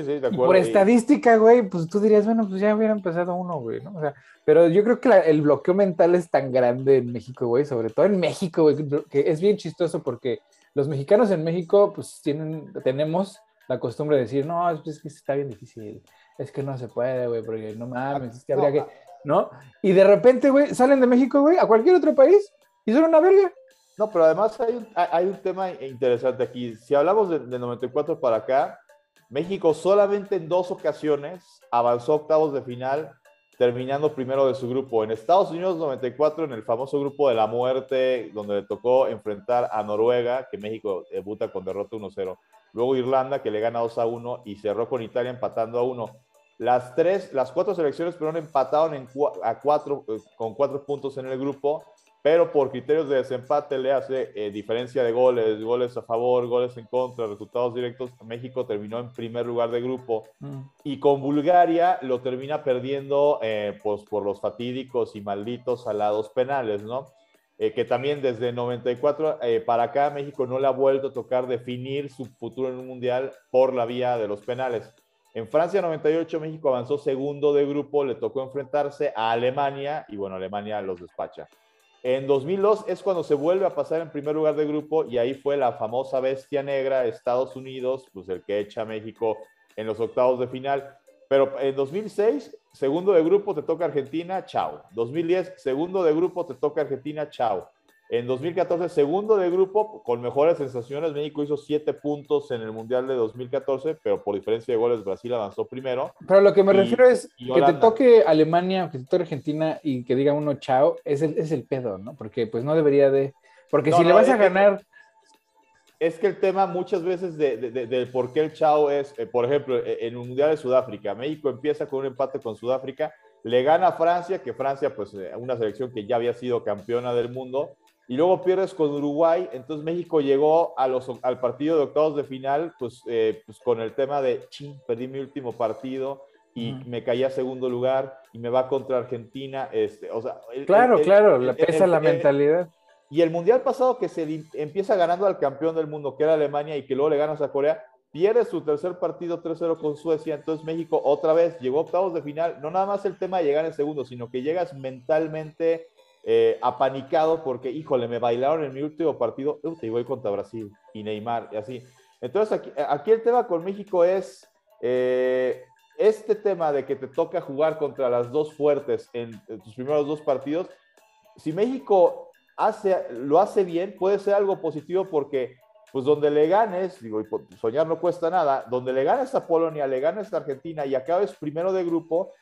Sí, sí, de acuerdo. por estadística, güey, pues tú dirías, bueno, pues ya hubiera empezado uno, güey, ¿no? O sea, pero yo creo que la- el bloqueo mental es tan grande en México, güey, sobre todo en México, güey, que es bien chistoso porque los mexicanos en México, pues tienen, tenemos la costumbre de decir, no, es es que está bien difícil, es que no se puede, güey, porque no mames, es que habría que, ¿no? Y de repente, güey, salen de México, güey, a cualquier otro país y son una verga. No, pero además hay un, hay- un tema interesante aquí. Si hablamos de, de 94 para acá, México solamente en dos ocasiones avanzó octavos de final, terminando primero de su grupo. En Estados Unidos 94, en el famoso grupo de la muerte, donde le tocó enfrentar a Noruega, que México debuta con derrota 1-0. Luego Irlanda, que le gana 2-1 y cerró con Italia empatando a 1. Las tres, las cuatro selecciones, perdón, empataron en a cuatro, eh, con cuatro puntos en el grupo pero por criterios de desempate le hace eh, diferencia de goles, goles a favor, goles en contra, resultados directos. México terminó en primer lugar de grupo y con Bulgaria lo termina perdiendo eh, pues, por los fatídicos y malditos alados penales, ¿no? Eh, que también desde 94 eh, para acá México no le ha vuelto a tocar definir su futuro en un mundial por la vía de los penales. En Francia 98 México avanzó segundo de grupo, le tocó enfrentarse a Alemania y bueno, Alemania los despacha. En 2002 es cuando se vuelve a pasar en primer lugar de grupo y ahí fue la famosa bestia negra, Estados Unidos, pues el que echa a México en los octavos de final. Pero en 2006, segundo de grupo te toca Argentina, chao. 2010, segundo de grupo te toca Argentina, chao. En 2014, segundo de grupo, con mejores sensaciones, México hizo siete puntos en el Mundial de 2014, pero por diferencia de goles Brasil avanzó primero. Pero lo que me Y- refiero es que te toque Alemania, que te toque Argentina y que diga uno chao, es el, es el pedo, ¿no? Porque pues no debería de... Porque No, si le vas a que- ganar... Es que el tema muchas veces de, de- de- del por qué el chao es, eh, por ejemplo, eh, en un Mundial de Sudáfrica, México empieza con un empate con Sudáfrica, le gana a Francia, que Francia, pues eh, una selección que ya había sido campeona del mundo, y luego pierdes con Uruguay, entonces México llegó a los, al partido de octavos de final, pues, eh, pues con el tema de, ching, perdí mi último partido y me caí a segundo lugar y me va contra Argentina, este, o sea... el- Claro, el- claro, el- pesa la mentalidad. y el mundial pasado que se empieza ganando al campeón del mundo, que era Alemania, y que luego le ganas a Corea, pierde su tercer partido 3-0 con Suecia. Entonces México otra vez llegó a octavos de final. No nada más el tema de llegar en segundo, sino que llegas mentalmente eh, apanicado porque, híjole, me bailaron en mi último partido. Uh, te voy contra Brasil y Neymar y así. Entonces aquí, aquí el tema con México es eh, este tema de que te toca jugar contra las dos fuertes en, en tus primeros dos partidos. Si México hace, lo hace bien, puede ser algo positivo porque, pues donde le ganes, digo, y soñar no cuesta nada, donde le ganes a Polonia, le ganes a Argentina y acabes primero de grupo,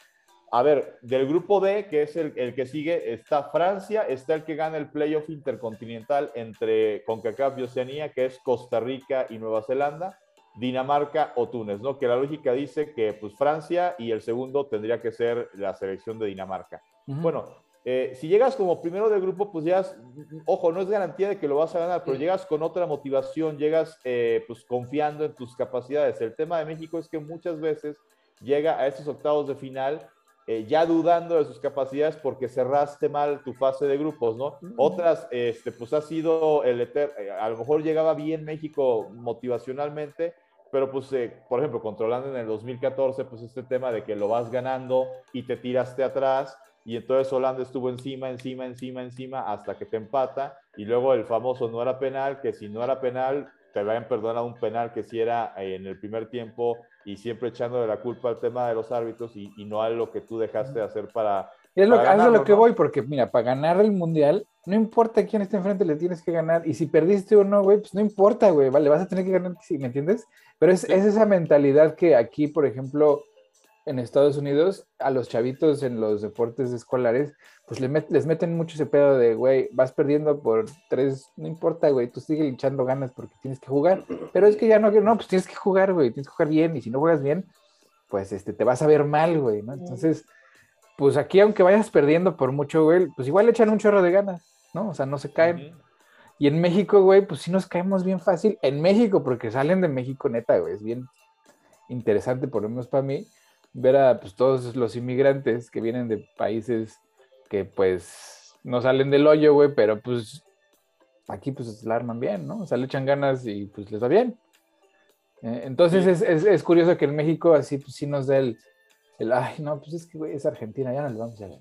a ver, del grupo D, que es el, el que sigue, está Francia, está el que gana el playoff intercontinental entre CONCACAF y Oceanía, que es Costa Rica y Nueva Zelanda, Dinamarca o Túnez, ¿no? Que la lógica dice que pues Francia y el segundo tendría que ser la selección de Dinamarca. Bueno, eh, si llegas como primero del grupo, pues llegas, ojo, no es garantía de que lo vas a ganar, pero llegas con otra motivación, llegas eh, pues confiando en tus capacidades. El tema de México es que muchas veces llega a estos octavos de final eh, ya dudando de sus capacidades porque cerraste mal tu fase de grupos, ¿no? Otras, este, pues ha sido el eter- eh, a lo mejor llegaba bien México motivacionalmente, pero pues, eh, por ejemplo, controlando en el 2014, pues este tema de que lo vas ganando y te tiraste atrás, y entonces Holanda estuvo encima, encima, encima, encima, hasta que te empata, y luego el famoso no era penal, que si no era penal, te habían perdonado un penal que si era eh, en el primer tiempo, y siempre echándole la culpa al tema de los árbitros y, y no a lo que tú dejaste de hacer para... Es lo, para es a lo que ¿no? voy, porque mira, para ganar el mundial, no importa quién esté enfrente, le tienes que ganar. Y si perdiste o no, güey, pues no importa, güey, vale, vas a tener que ganar, ¿me entiendes? Pero es, Sí. es esa mentalidad que aquí, por ejemplo, en Estados Unidos, a los chavitos en los deportes escolares, pues le met- les meten mucho ese pedo de, güey, vas perdiendo por tres, no importa, güey, tú sigue echando ganas porque tienes que jugar. Pero es que ya no, no, pues tienes que jugar, güey, tienes que jugar bien. Y si no juegas bien, pues este, te vas a ver mal, güey, ¿no? Entonces pues aquí aunque vayas perdiendo por mucho, güey, pues igual le echan un chorro de ganas, ¿no? O sea, no se caen. Ujú. Y en México, güey, pues sí nos caemos bien fácil. En México, porque salen de México, neta, güey, es bien interesante, por lo menos para mí, ver a pues, todos los inmigrantes que vienen de países que pues no salen del hoyo, güey, pero pues aquí pues la arman bien, ¿no? O sea, le echan ganas y pues les va bien. Eh, entonces es, es, es, curioso que en México así pues sí nos dé el, el, ay, no, pues es que güey, es Argentina, ya no le vamos a ganar.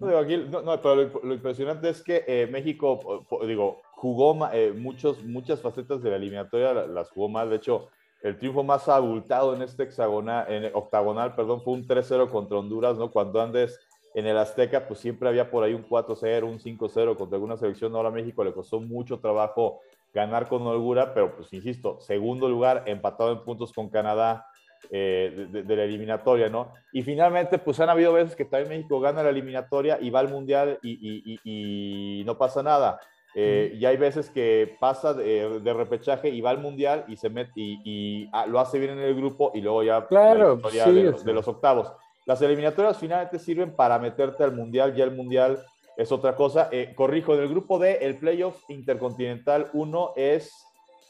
No, digo, aquí, no, no, pero lo, lo, impresionante es que eh, México, digo, jugó eh, muchos, muchas facetas de la eliminatoria, las jugó mal. De hecho, el triunfo más abultado en este hexagonal, en octagonal, perdón, fue un 3-0 contra Honduras, ¿no? Cuando antes en el Azteca, pues siempre había por ahí un 4-0, un 5-0 contra alguna selección. Ahora a México le costó mucho trabajo ganar con holgura, pero pues insisto, segundo lugar, empatado en puntos con Canadá eh, de, la eliminatoria, ¿no? Y finalmente, pues han habido veces que también México gana la eliminatoria y va al Mundial y, y, no pasa nada. Eh, y hay veces que pasa de, repechaje y va al mundial y se mete y, ah, lo hace bien en el grupo y luego ya claro, de, los, octavos. Las eliminatorias finalmente sirven para meterte al mundial, ya el mundial es otra cosa. Eh, corrijo, en el grupo D, el playoff intercontinental 1 es,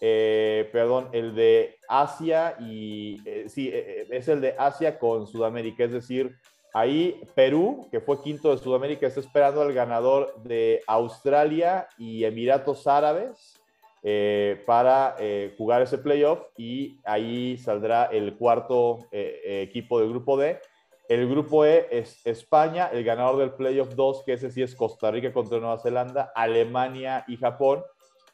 eh, perdón, el de Asia y, sí, es el de Asia con Sudamérica, es decir, Ahí Perú, que fue quinto de Sudamérica, está esperando al ganador de Australia y Emiratos Árabes eh, para eh, jugar ese playoff y ahí saldrá el cuarto eh, equipo del grupo D. El grupo E es España, el ganador del playoff 2, que ese sí es Costa Rica contra Nueva Zelanda, Alemania y Japón.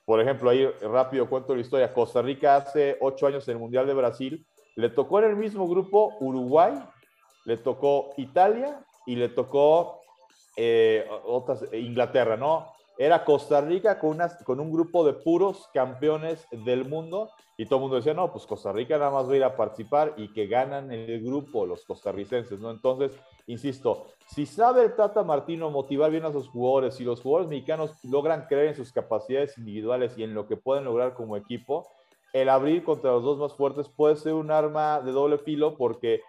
Por ejemplo, ahí rápido cuento la historia. Costa Rica hace ocho años en el Mundial de Brasil le tocó en el mismo grupo Uruguay, le tocó Italia y le tocó eh, otras, Inglaterra, ¿no? Era Costa Rica con, un grupo de puros campeones del mundo y todo el mundo decía, no, pues Costa Rica nada más va a ir a participar y que ganan el grupo los costarricenses, ¿no? Entonces, insisto, si sabe Tata Martino motivar bien a sus jugadores, si los jugadores mexicanos logran creer en sus capacidades individuales y en lo que pueden lograr como equipo, el abrir contra los dos más fuertes puede ser un arma de doble filo porque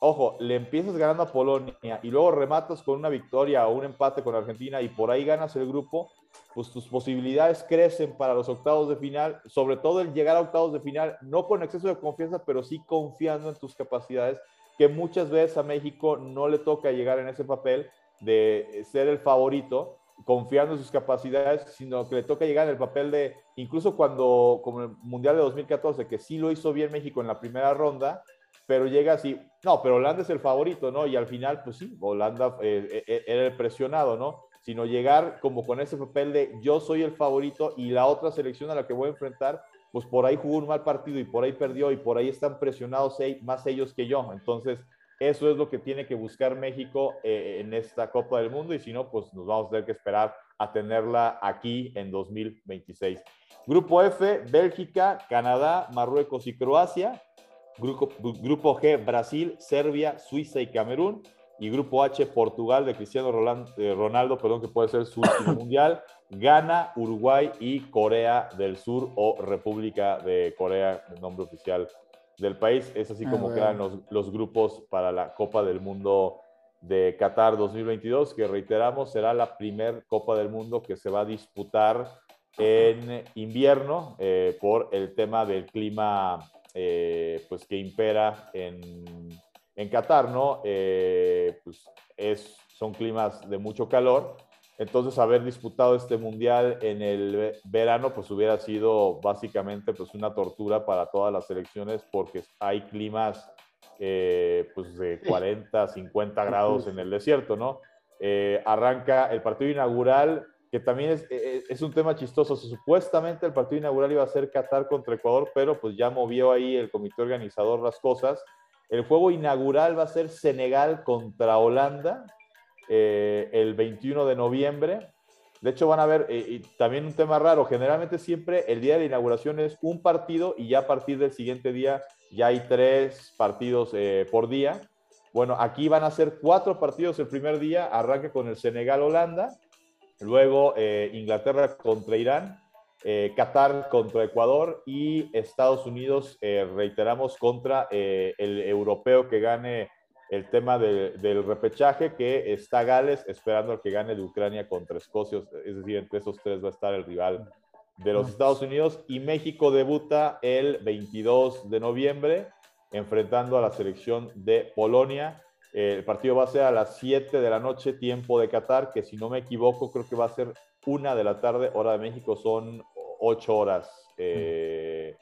ojo, le empiezas ganando a Polonia y luego rematas con una victoria o un empate con Argentina y por ahí ganas el grupo, pues tus posibilidades crecen para los octavos de final, sobre todo el llegar a octavos de final, no con exceso de confianza, pero sí confiando en tus capacidades, que muchas veces a México no le toca llegar en ese papel de ser el favorito, confiando en sus capacidades, sino que le toca llegar en el papel de, incluso cuando, como el Mundial de 2014, que sí lo hizo bien México en la primera ronda, pero llega así, no, pero Holanda es el favorito, ¿no? Y al final, pues sí, Holanda eh, eh, era el presionado, ¿no? Sino llegar como con ese papel de yo soy el favorito y la otra selección a la que voy a enfrentar, pues por ahí jugó un mal partido y por ahí perdió y por ahí están presionados más ellos que yo. Entonces, eso es lo que tiene que buscar México eh, en esta Copa del Mundo y si no, pues nos vamos a tener que esperar a tenerla aquí en 2026. Grupo F, Bélgica, Canadá, Marruecos y Croacia. Grupo, G, Brasil, Serbia, Suiza y Camerún. Y Grupo H, Portugal de Cristiano Ronaldo, perdón, que puede ser su último mundial. Ghana, Uruguay y Corea del Sur o República de Corea, el nombre oficial del país. Es así ah, como quedan los, los, grupos para la Copa del Mundo de Qatar 2022, que reiteramos será la primer Copa del Mundo que se va a disputar en invierno eh, por el tema del clima eh, pues que impera en, en Qatar, ¿no? Eh, pues es, son climas de mucho calor. Entonces, haber disputado este mundial en el verano, pues hubiera sido básicamente pues una tortura para todas las selecciones porque hay climas eh, pues de 40, 50 grados en el desierto, ¿no? arranca el partido inaugural que también es, e, e, es, un tema chistoso. supuestamente el partido inaugural iba a ser Qatar contra Ecuador, pero pues ya movió ahí el comité organizador las cosas. El juego inaugural va a ser Senegal contra Holanda eh, el 21 de noviembre. De hecho, van a ver eh, también un tema raro. Generalmente siempre el día de inauguración es un partido y ya a partir del siguiente día ya hay tres partidos eh, por día. Bueno, aquí van a ser cuatro partidos el primer día. Arranca con el Senegal-Holanda Luego eh, Inglaterra contra Irán, eh, Qatar contra Ecuador y Estados Unidos, eh, reiteramos, contra el europeo que gane el tema del repechaje, que está Gales esperando al que gane de Ucrania contra Escocia, es decir, entre esos tres va a estar el rival de los Estados Unidos. Y México debuta el 22 de noviembre enfrentando a la selección de Polonia el partido va a ser a las 7 de la noche, tiempo de Qatar, que si no me equivoco, creo que va a ser una de la tarde, hora de México, son 8 horas. Eh,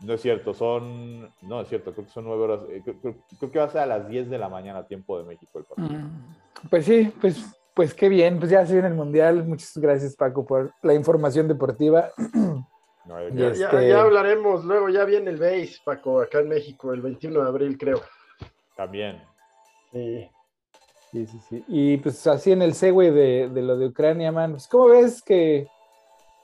no es cierto, son. No es cierto, creo que son 9 horas. Eh, creo, que va a ser a las 10 de la mañana, tiempo de México, el partido. Mm, pues sí, pues, pues qué bien, pues ya se viene el Mundial. Muchas gracias, Paco, por la información deportiva. ya, este ya, hablaremos luego, ya viene el BASE, Paco, acá en México, el 21 de abril, creo. También. Sí. Sí, sí, Y pues así en el segue de, de lo de Ucrania, man, pues, ¿cómo ves que...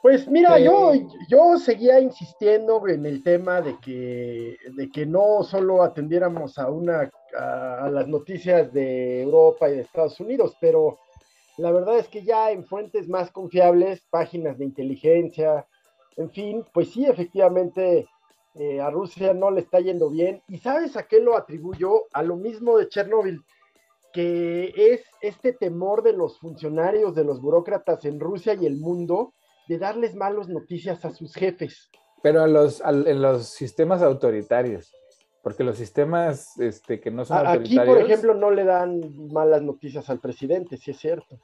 Pues mira, yo, yo seguía insistiendo en el tema de que, de que no solo atendiéramos a una a, las noticias de Europa y de Estados Unidos, pero la verdad es que ya en fuentes más confiables, páginas de inteligencia, en fin, pues sí, efectivamente eh, a Rusia no le está yendo bien. ¿Y sabes a qué lo atribuyo? A lo mismo de Chernobyl que es este temor de los funcionarios, de los burócratas en Rusia y el mundo, de darles malas noticias a sus jefes. Pero a los, en los sistemas autoritarios, porque los sistemas este, que no son autoritarios... Aquí, por ejemplo, no le dan malas noticias al presidente, si es cierto.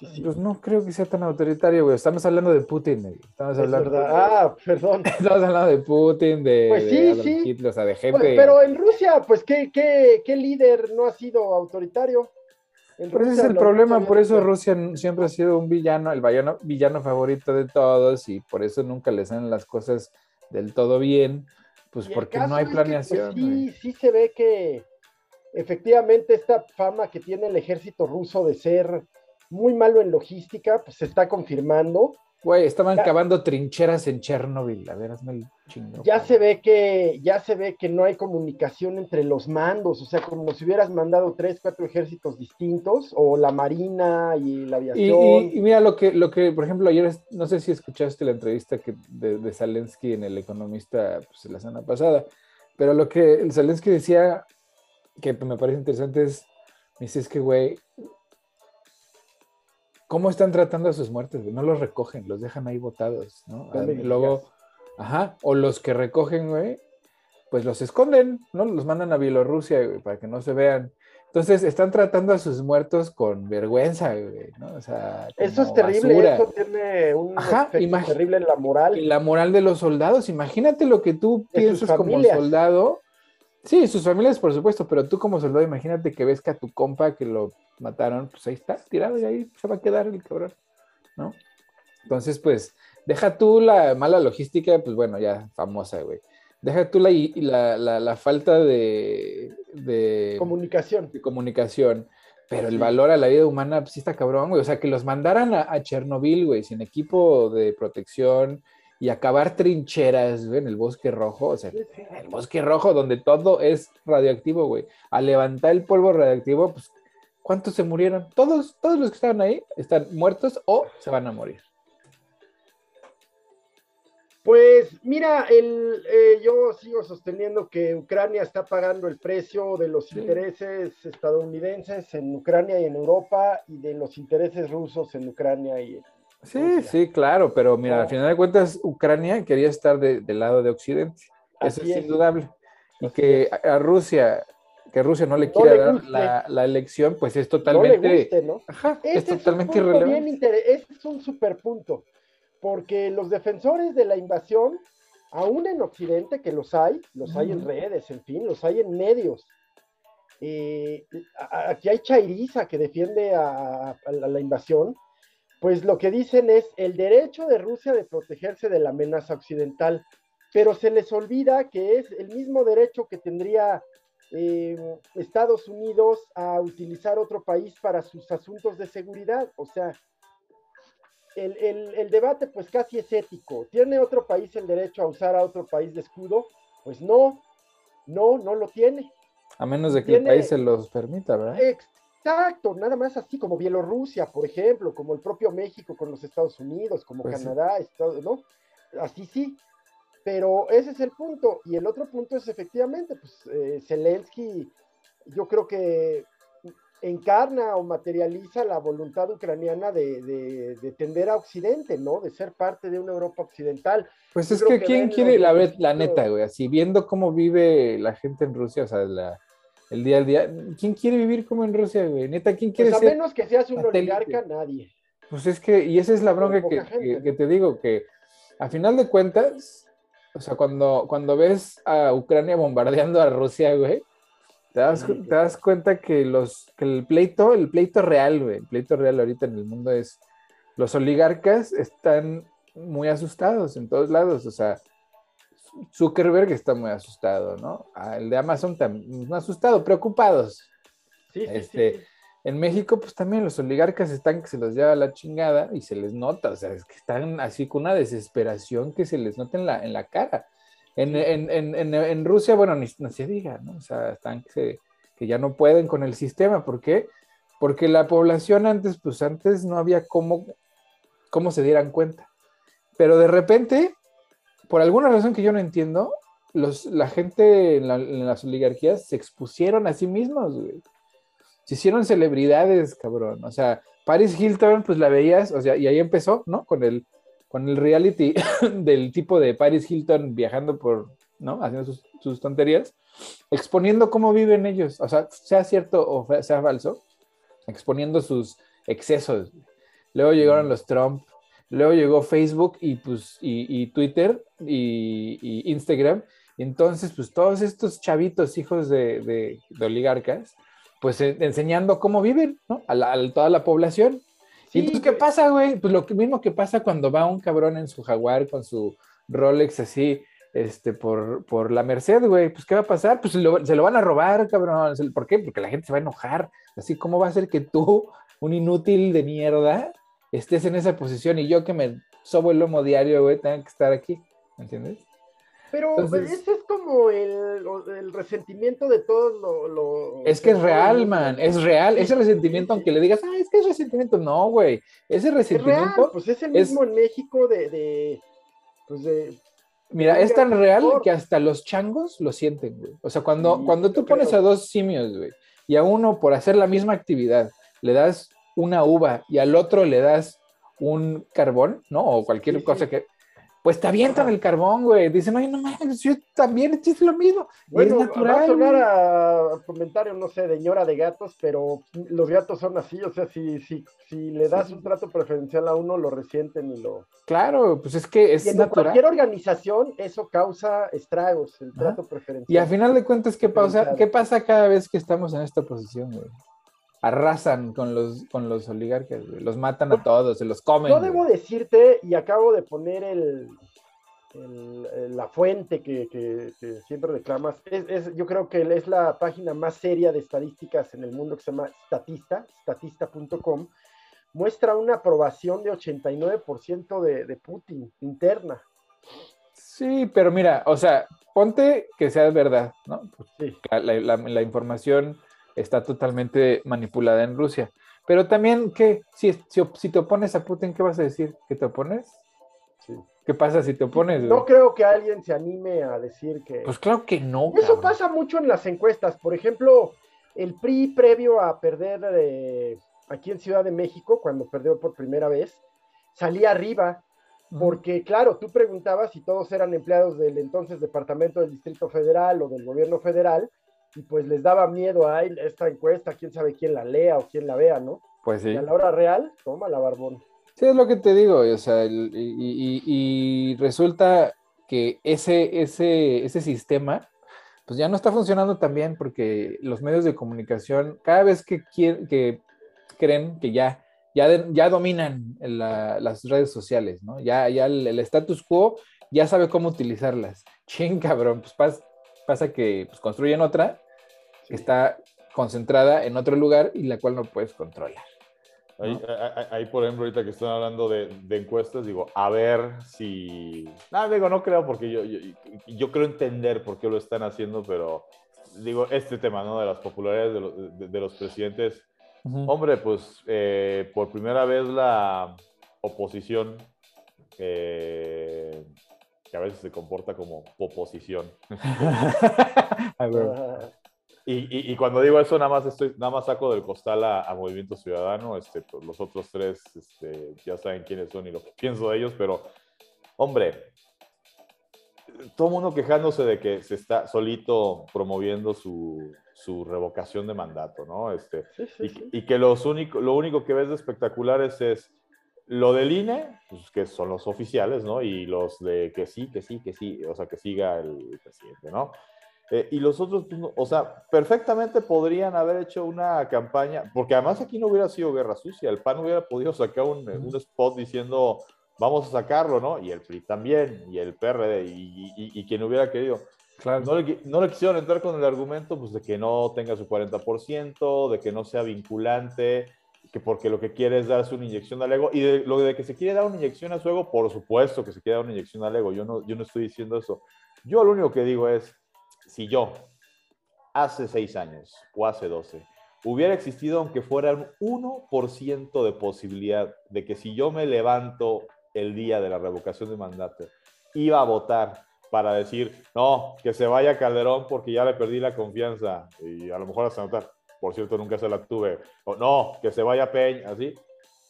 Pues no creo que sea tan autoritario, güey. Estamos hablando de Putin, güey. Estamos hablando Ah, perdón. Estamos hablando de Putin, de, pues sí, Hitler, o sea, de. Pues, pero en Rusia, pues, ¿qué, qué, qué líder no ha sido autoritario? Pero ese es el problema, por eso Rusia siempre ha sido un villano, el villano, villano favorito de todos, y por eso nunca le salen las cosas del todo bien, pues porque no hay pues, planeación. sí, sí se ve que efectivamente esta fama que tiene el ejército ruso de ser muy malo en logística, pues se está confirmando. Güey, estaban cavando trincheras en Chernobyl, a ver, hazme el chingo. Ya se ve que, ya se ve que no hay comunicación entre los mandos, o sea, como si hubieras mandado tres, cuatro ejércitos distintos, o la marina y la aviación. Y, mira lo que, lo que, por ejemplo, ayer, no sé si escuchaste la entrevista que, de, de Zelensky en El Economista pues, la semana pasada, pero lo que el Zelensky decía, que me parece interesante, es, me dice, es que, güey, ¿Cómo están tratando a sus muertos? No los recogen, los dejan ahí botados, ¿no? luego, ajá, o los que recogen, güey, pues los esconden, ¿no? Los mandan a Bielorrusia, güey, para que no se vean. Entonces, están tratando a sus muertos con vergüenza, güey, ¿no? O sea, eso es terrible, eso tiene un Ajá, terrible en la moral. En la moral de los soldados. Imagínate lo que tú piensas como soldado. Sí, sus familias, por supuesto, pero tú como soldado, imagínate que ves que a tu compa que lo mataron, pues ahí está, tirado y ahí se va a quedar el cabrón, ¿no? Entonces, pues, deja tú la mala logística, pues bueno, ya famosa, güey. Deja tú la, la, la, falta de, de, comunicación. De comunicación. Pero el valor a la vida humana, pues sí está cabrón, güey. O sea, que los mandaran a, Chernobyl, güey, sin equipo de protección y acabar trincheras, güey, en el bosque rojo. O sea, el bosque rojo donde todo es radioactivo, güey. A levantar el polvo radioactivo, pues ¿Cuántos se murieron? Todos, todos los que estaban ahí están muertos o se van a morir. Pues mira, el, eh, yo sigo sosteniendo que Ucrania está pagando el precio de los intereses estadounidenses en Ucrania y en Europa y de los intereses rusos en Ucrania y en Sí, sí, claro, pero mira, al final de cuentas Ucrania quería estar del lado de Occidente. Eso es, indudable. Y que a Rusia que Rusia no le quiera dar la, elección, pues es totalmente. es totalmente irrelevante. Ese es un super punto, porque los defensores de la invasión, aún en Occidente, que los hay, los hay en redes, en fin, los hay en medios. Eh, aquí hay Chairiza que defiende a, la invasión, pues lo que dicen es el derecho de Rusia de protegerse de la amenaza occidental, pero se les olvida que es el mismo derecho que tendría eh, Estados Unidos a utilizar otro país para sus asuntos de seguridad. O sea, el, debate pues casi es ético. ¿Tiene otro país el derecho a usar a otro país de escudo? Pues no, no, no lo tiene. A menos de que el país se los permita, ¿verdad? Exacto, nada más así como Bielorrusia, por ejemplo, como el propio México con los Estados Unidos, como pues Canadá, ¿no? Así sí, pero ese es el punto. Y el otro punto es efectivamente, pues eh, Zelensky, yo creo que encarna o materializa la voluntad ucraniana de, de, tender a Occidente, ¿no? De ser parte de una Europa occidental. Pues es que, ¿quién quiere la, la neta, güey? Así viendo cómo vive la gente en Rusia, o sea, la, el día al día. ¿Quién quiere vivir como en Rusia, güey? Neta, ¿quién quiere pues a ser? menos que seas un satélite? oligarca, nadie. Pues es que, y esa es la bronca que, que- que te digo, que a final de cuentas, o sea, cuando, cuando ves a Ucrania bombardeando a Rusia, güey, te das, te das cuenta que, los, que el pleito, el pleito real, güey, el pleito real ahorita en el mundo es, los oligarcas están muy asustados en todos lados, o sea, Zuckerberg está muy asustado, ¿no? El de Amazon también, no asustado, preocupados. Sí, sí, sí, Este, sí. En México, pues también los oligarcas están que se los lleva la chingada y se les nota, o sea, es que están así con una desesperación que se les nota en la, en la cara. En, en, en, en, Rusia, bueno, ni, no se diga, ¿no? O sea, están que, se- que ya no pueden con el sistema. ¿Por qué? Porque la población antes, pues antes no había cómo, cómo se dieran cuenta. Pero de repente, por alguna razón que yo no entiendo, los, la gente en, la- en las oligarquías se expusieron a sí mismos, se hicieron celebridades, cabrón. O sea, Paris Hilton, pues la veías, o sea, y ahí empezó, ¿no? Con el, con el reality del tipo de Paris Hilton viajando por, ¿no? Haciendo sus, sus tonterías, exponiendo cómo viven ellos, o sea, sea cierto o sea falso, exponiendo sus excesos. Luego llegaron los Trump, luego llegó Facebook y pues y, y Twitter y, y Instagram. Entonces, pues todos estos chavitos hijos de, de- de oligarcas, pues eh, enseñando cómo viven, ¿no? A, la- a toda la población. Sí, y entonces, ¿qué pasa, güey? Pues lo mismo que pasa cuando va un cabrón en su jaguar con su Rolex así, este, por, por la Merced, güey. Pues, ¿qué va a pasar? Pues se lo, se lo van a robar, cabrón. ¿Por qué? Porque la gente se va a enojar. Así, ¿cómo va a ser que tú, un inútil de mierda, estés en esa posición y yo que me sobo el lomo diario, güey, tenga que estar aquí? ¿Me entiendes? Pero Entonces- ese es como el, el resentimiento de todos lo, lo- Es que es real, man, es real. Ese resentimiento, aunque le digas, ah, es que es resentimiento, no, güey. Ese Es real, resentimiento, pues es el es- mismo en México de, de pues de mira, es tan real que hasta los changos lo sienten, güey. O sea, cuando, Sí, cuando tú pones creo. a dos simios, güey, y a uno por hacer la misma actividad le das una uva y al otro le das un carbón, ¿no? O cualquier Sí, sí. cosa que. Pues te avientan el carbón, güey. Dicen, oye, no mames, yo también hice lo mismo. Bueno, es va a natural. sonar a comentario, no sé, de ñora de gatos, pero los gatos son así, o sea, si, si, si le das Sí. un trato preferencial a uno, lo resienten y lo... Claro, pues es que es Y en natural. cualquier organización eso causa estragos, el Ajá. trato preferencial. Y a final de cuentas, ¿qué pasa. ¿qué pasa cada vez que estamos en esta posición, güey? Arrasan con los, con los oligarcas, güey. Los matan a todos, se los comen. Yo güey. debo decirte, y acabo de poner el, el- el- la fuente que, que- que siempre reclamas, es, es- yo creo que es la página más seria de estadísticas en el mundo que se llama Statista, statista.com, muestra una aprobación de 89% de, de Putin interna. Sí, pero mira, o sea, ponte que sea verdad, ¿no? Sí. La, la- la- la información está totalmente manipulada en Rusia. Pero también, ¿qué? Si, si, si te opones a Putin, ¿qué vas a decir? ¿Que te opones? Sí. ¿Qué pasa si te opones? güey? No creo que alguien se anime a decir que... Pues claro que no. Eso cabrón. pasa mucho en las encuestas. Por ejemplo, el PRI previo a perder eh, aquí en Ciudad de México, cuando perdió por primera vez, salía arriba, porque claro, tú preguntabas si todos eran empleados del entonces Departamento del Distrito Federal o del Gobierno Federal, y pues les daba miedo a esta encuesta, quién sabe quién la lea o quién la vea, ¿no? Pues sí. Y a la hora real, toma la barbón. Sí, es lo que te digo, o sea, y, y- y resulta que ese, ese, ese sistema, pues ya no está funcionando tan bien porque los medios de comunicación, cada vez que, quieren, que creen que ya, ya, de- ya dominan la- las redes sociales, ¿no? Ya, ya el, el status quo ya sabe cómo utilizarlas. Ching, cabrón, pues pas- pasa que pues, construyen otra que está concentrada en otro lugar y la cual no puedes controlar. Ahí, ahí- ahí, por ejemplo, ahorita que están hablando de, de encuestas, digo, a ver si... No, digo, no creo porque yo, yo, yo creo entender por qué lo están haciendo, pero digo, este tema, ¿no? De las popularidades de, los- de- de los presidentes. Ujú. Hombre, pues ver por primera vez la oposición, eh, que a veces se comporta como oposición. Y, y- y cuando digo eso, nada más, estoy, nada más saco del costal a, a Movimiento Ciudadano. Este, pues, los otros tres este, ya saben quiénes son y lo que pienso de ellos, pero, hombre, todo el mundo quejándose de que se está solito promoviendo su, su revocación de mandato, ¿no? Este, y, que los único, lo único que ves de espectaculares es lo del INE, pues, que son los oficiales, ¿no? Y los de que sí, que sí, que sí, o sea, que siga el presidente, ¿no? Eh, y los otros, pues, o sea, perfectamente podrían haber hecho una campaña, porque además aquí no hubiera sido guerra sucia, el PAN hubiera podido sacar un, un spot diciendo, vamos a sacarlo, ¿no? Y el PRI también, y el PRD, y, y, y quien hubiera querido. No, le, quisieron entrar con el argumento pues, de que no tenga su 40%, de que no sea vinculante, que porque lo que quiere es darse una inyección al ego. Y de, lo de que se quiere dar una inyección a su ego, por supuesto que se quiere dar una inyección al ego. Yo no, yo no estoy diciendo eso. Yo lo único que digo es, si yo hace seis años o hace 12 hubiera existido aunque fuera un 1% de posibilidad de que si yo me levanto el día de la revocación de mandato, iba a votar para decir, no, que se vaya Calderón porque ya le perdí la confianza y a lo mejor hasta notar, por cierto, nunca se la tuve, o no, que se vaya Peña, así,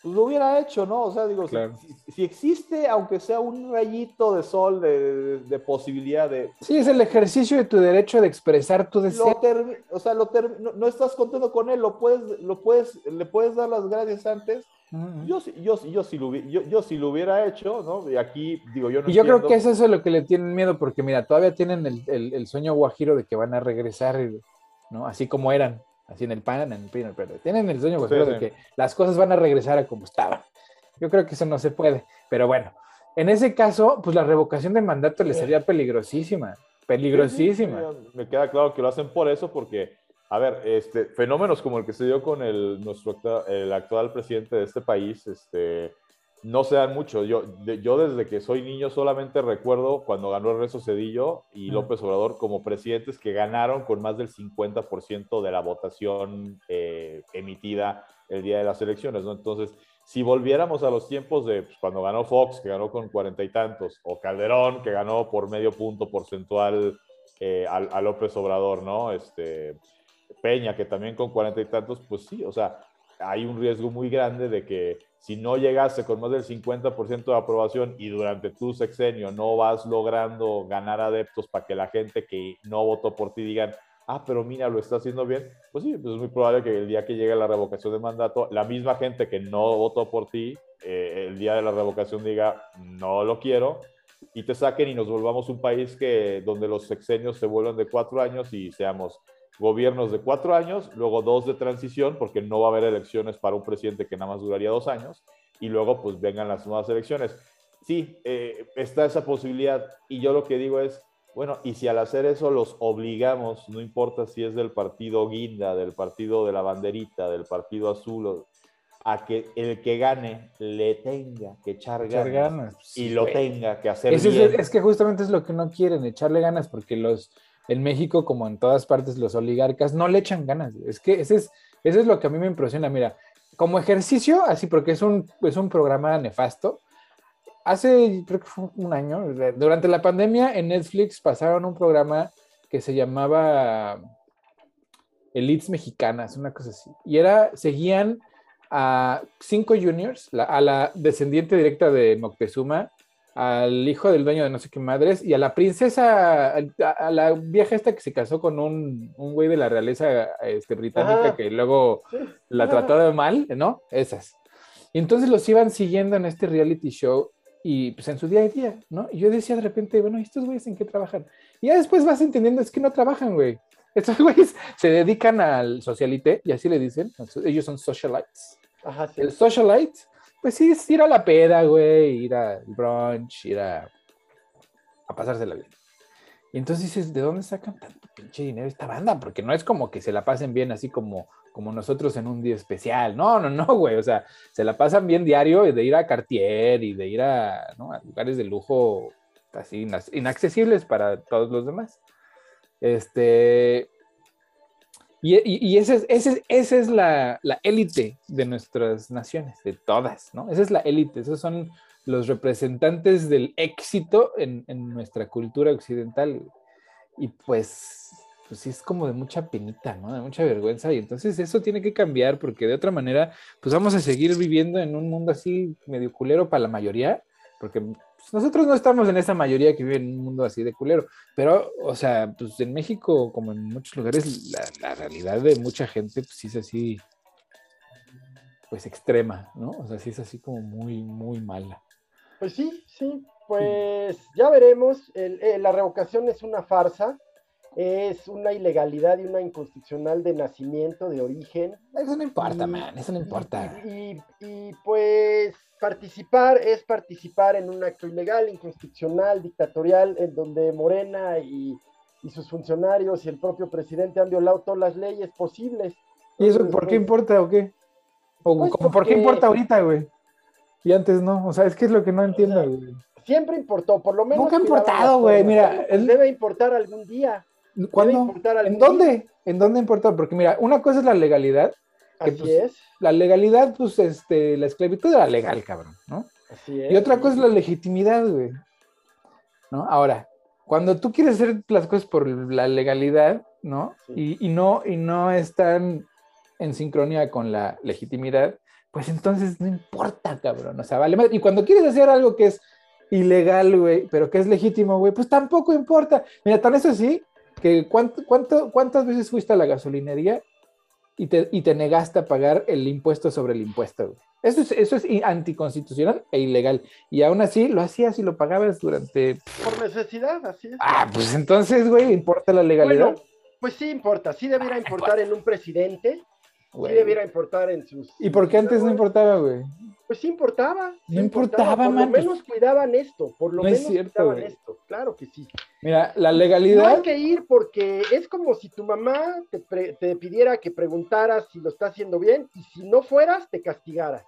pues lo hubiera hecho, ¿no? O sea, digo, si, existe, aunque sea un rayito de sol de, posibilidad de... Sí, es el ejercicio de tu derecho de expresar tu deseo. o sea, lo no, estás contento con él, lo puedes, lo puedes, le puedes dar las gracias antes yo, yo, yo, si lo, yo, yo si lo hubiera hecho, ¿no? Y aquí digo, yo no. Y yo creo que eso es lo que le tienen miedo, porque mira, todavía tienen el, el, sueño guajiro de que van a regresar, ¿no? Así como eran, así en el PAN, en el PIN, el Tienen el sueño guajiro de que las cosas van a regresar a como estaban. Yo creo que eso no se puede, pero bueno, en ese caso, pues la revocación de mandato le sería peligrosísima, peligrosísima. me queda claro que lo hacen por eso, porque a ver, este, fenómenos como el que se dio con el, nuestro, el actual presidente de este país, este, no se dan mucho. Yo, yo desde que soy niño solamente recuerdo cuando ganó Rezo Cedillo y López Obrador como presidentes que ganaron con más del 50% de la votación eh, emitida el día de las elecciones, ¿no? Entonces, si volviéramos a los tiempos de pues, cuando ganó Fox, que ganó con cuarenta y tantos, o Calderón, que ganó por medio punto porcentual eh, a, a, López Obrador, ¿no? Este, Peña, que también con cuarenta y tantos, pues sí, o sea, hay un riesgo muy grande de que si no llegase con más del 50% de aprobación y durante tu sexenio no vas logrando ganar adeptos para que la gente que no votó por ti digan, ah, pero mira, lo está haciendo bien, pues sí, pues es muy probable que el día que llegue la revocación de mandato, la misma gente que no votó por ti, eh, el día de la revocación diga, no lo quiero, y te saquen y nos volvamos un país que donde los sexenios se vuelvan de cuatro años y seamos gobiernos de cuatro años, luego dos de transición, porque no va a haber elecciones para un presidente que nada más duraría dos años, y luego pues vengan las nuevas elecciones. Sí, eh, está esa posibilidad, y yo lo que digo es, bueno, y si al hacer eso los obligamos, no importa si es del partido guinda, del partido de la banderita, del partido azul, a que el que gane le tenga que echar ganas, y lo tenga que hacer bien. es, que justamente es lo que no quieren, echarle ganas, porque los en México, como en todas partes, los oligarcas no le echan ganas. Es que ese es, eso es lo que a mí me impresiona. Mira, como ejercicio, así porque es un, es un programa nefasto. Hace, creo que fue un año, durante la pandemia en Netflix pasaron un programa que se llamaba Elites Mexicanas, una cosa así. Y era, seguían a cinco juniors, a la descendiente directa de Moctezuma, al hijo del dueño de no sé qué madres y a la princesa, a, la vieja esta que se casó con un, un güey de la realeza este, británica que luego la trató de mal, ¿no? Esas. Y entonces los iban siguiendo en este reality show y pues en su día a día, ¿no? Y yo decía de repente, bueno, ¿estos güeyes en qué trabajan? Y ya después vas entendiendo, es que no trabajan, güey. Estos güeyes se dedican al socialite, y así le dicen, ellos son socialites. Ajá, El socialite pues sí, es ir a la peda, güey, ir al brunch, ir a, a pasársela bien. Y entonces dices, ¿de dónde sacan tanto pinche dinero esta banda? Porque no es como que se la pasen bien así como, como nosotros en un día especial. No, no, no, güey. O sea, se la pasan bien diario de ir a Cartier y de ir a, lugares de lujo así inaccesibles para todos los demás. Este, y, y, esa es, ese, esa es la, élite de nuestras naciones, de todas, ¿no? Esa es la élite, esos son los representantes del éxito en, nuestra cultura occidental. Y pues, pues sí es como de mucha penita, ¿no? De mucha vergüenza. Y entonces eso tiene que cambiar porque de otra manera, pues vamos a seguir viviendo en un mundo así medio culero para la mayoría, porque pues, nosotros no estamos en esa mayoría que vive en un mundo así de culero, pero, o sea, pues en México, como en muchos lugares, la, realidad de mucha gente, pues es así, pues extrema, ¿no? O sea, sí es así como muy, muy mala. Pues sí, sí, pues ya veremos. Eh, la revocación es una farsa, es una ilegalidad y una inconstitucional de nacimiento, de origen. Eso no importa, Y- man, eso no importa. Y, y- y, pues participar es participar en un acto ilegal, inconstitucional, dictatorial, en donde Morena y, sus funcionarios y el propio presidente han violado todas las leyes posibles. ¿Y eso por qué pues, importa o qué? O Pues como, ¿por qué importa ahorita, güey? Y antes no, o sea, es que es lo que no entiendo, güey. Siempre importó, por lo menos. Nunca ha importado, güey, mira, pues debe importar algún día. ¿Cuándo? importar ¿En dónde? ¿En dónde importa? Porque mira, una cosa es la legalidad. Que, Así pues, es, La legalidad, pues, este, la esclavitud era legal, cabrón, ¿no? así es. Y otra cosa es la legitimidad, güey. ¿No? Ahora, cuando tú quieres hacer las cosas por la legalidad, ¿no? Sí. Y, y no, y no están en sincronía con la legitimidad, pues entonces no importa, cabrón. O sea, vale. Y cuando quieres hacer algo que es ilegal, güey, pero que es legítimo, güey, pues tampoco importa. Mira, tan es así que cuánto, cuánto, cuántas veces fuiste a la gasolinería y te, y te negaste a pagar el impuesto sobre el impuesto, güey. Eso es, eso es anticonstitucional e ilegal. Y aún así lo hacías y lo pagabas durante. Por necesidad, así es. Ah, pues entonces, güey, importa la legalidad. Bueno, pues sí importa, sí debiera importar en un presidente, Güey. sí debiera importar en sus... ¿Y por qué antes no importaba, güey? Pues sí importaba. sí No importaba, Por man, lo pues- menos cuidaban esto, por lo No es menos cierto, cuidaban güey. esto, claro que sí. Mira, la No legalidad. hay que ir porque es como si tu mamá te, pre- te pidiera que preguntaras si lo está haciendo bien y si no fueras, te castigara.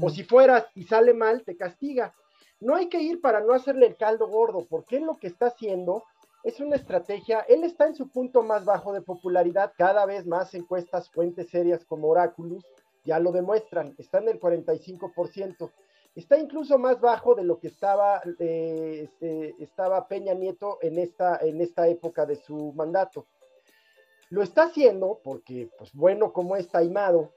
O si fueras y sale mal, te castiga. No hay que ir para no hacerle el caldo gordo, porque él lo que está haciendo es una estrategia. Él está en su punto más bajo de popularidad, cada vez más encuestas, fuentes serias como Oráculos ya lo demuestran, está en el 45%. Está incluso más bajo de lo que estaba, eh, este, estaba Peña Nieto en esta, en esta época de su mandato. Lo está haciendo porque, pues bueno, como es taimado,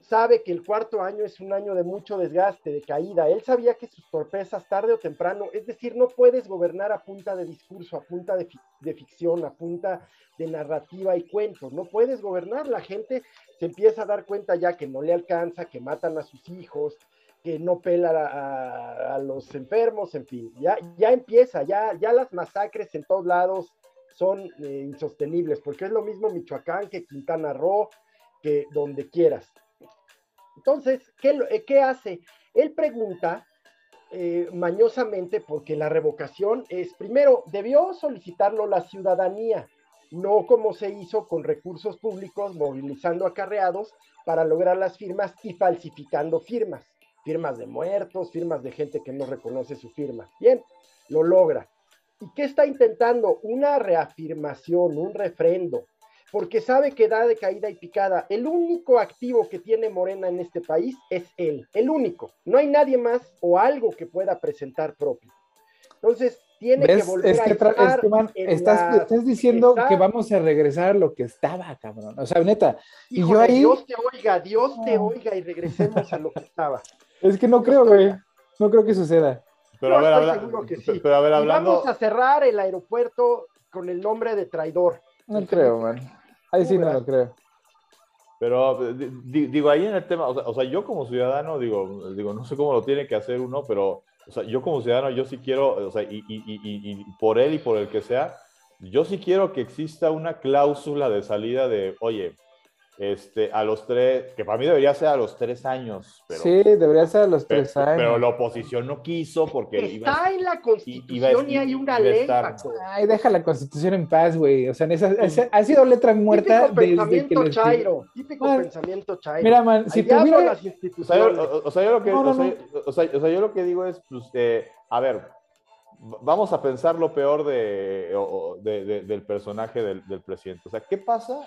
sabe que el cuarto año es un año de mucho desgaste, de caída. Él sabía que sus torpezas tarde o temprano, es decir, no puedes gobernar a punta de discurso, a punta de, de ficción, a punta de narrativa y cuentos. No puedes gobernar. La gente se empieza a dar cuenta ya que no le alcanza, que matan a sus hijos, que no pela a, los enfermos, en fin. Ya, ya empieza, ya, ya las masacres en todos lados son eh, insostenibles, porque es lo mismo Michoacán que Quintana Roo, que donde quieras. Entonces, ¿qué, eh, hace? Él pregunta eh, mañosamente porque la revocación es, primero, debió solicitarlo la ciudadanía, no como se hizo con recursos públicos, movilizando acarreados para lograr las firmas y falsificando firmas, firmas de muertos, firmas de gente que no reconoce su firma. Bien, lo logra. ¿Y qué está intentando? Una reafirmación, un refrendo, porque sabe que da de caída y picada. El único activo que tiene Morena en este país es él, el único. No hay nadie más o algo que pueda presentar propio. Entonces, tiene que volver Es que, a tra- estar es que, man, en estás, la- estás diciendo está- que vamos a regresar a lo que estaba, cabrón. O sea, neta, y yo ahí- Dios te oiga, Dios te oiga y regresemos a lo que estaba. es que no creo, güey. No creo que suceda. Pero a ver, habla- seguro que sí. pero a ver, Y hablando, vamos a cerrar el aeropuerto con el nombre de traidor. No creo, man. Ahí sí no lo creo. Pero di- di- digo, ahí en el tema, o sea, o sea, yo como ciudadano, digo, digo, no sé cómo lo tiene que hacer uno, pero, o sea, yo como ciudadano, yo sí quiero, o sea, y, y- y- y- y por él y por el que sea, yo sí quiero que exista una cláusula de salida de, oye, este, a los tres, que para mí debería ser a los tres años, pero, sí, debería ser a los pero, tres años. pero la oposición no quiso porque iba Está a- en la iba a- Constitución y hay una iba ley, estar-. Ay, deja la constitución en paz, güey. O sea, en esa, esa- ha sido letra muerta Típico desde que pensamiento les- chairo, típico Man, pensamiento chairo. Mira, man, si Allá tuviera... las instituciones. o- sea, yo lo que, que digo es, pues, eh, a ver, vamos a pensar lo peor de, de- de- del personaje del, del presidente. O sea, ¿qué pasa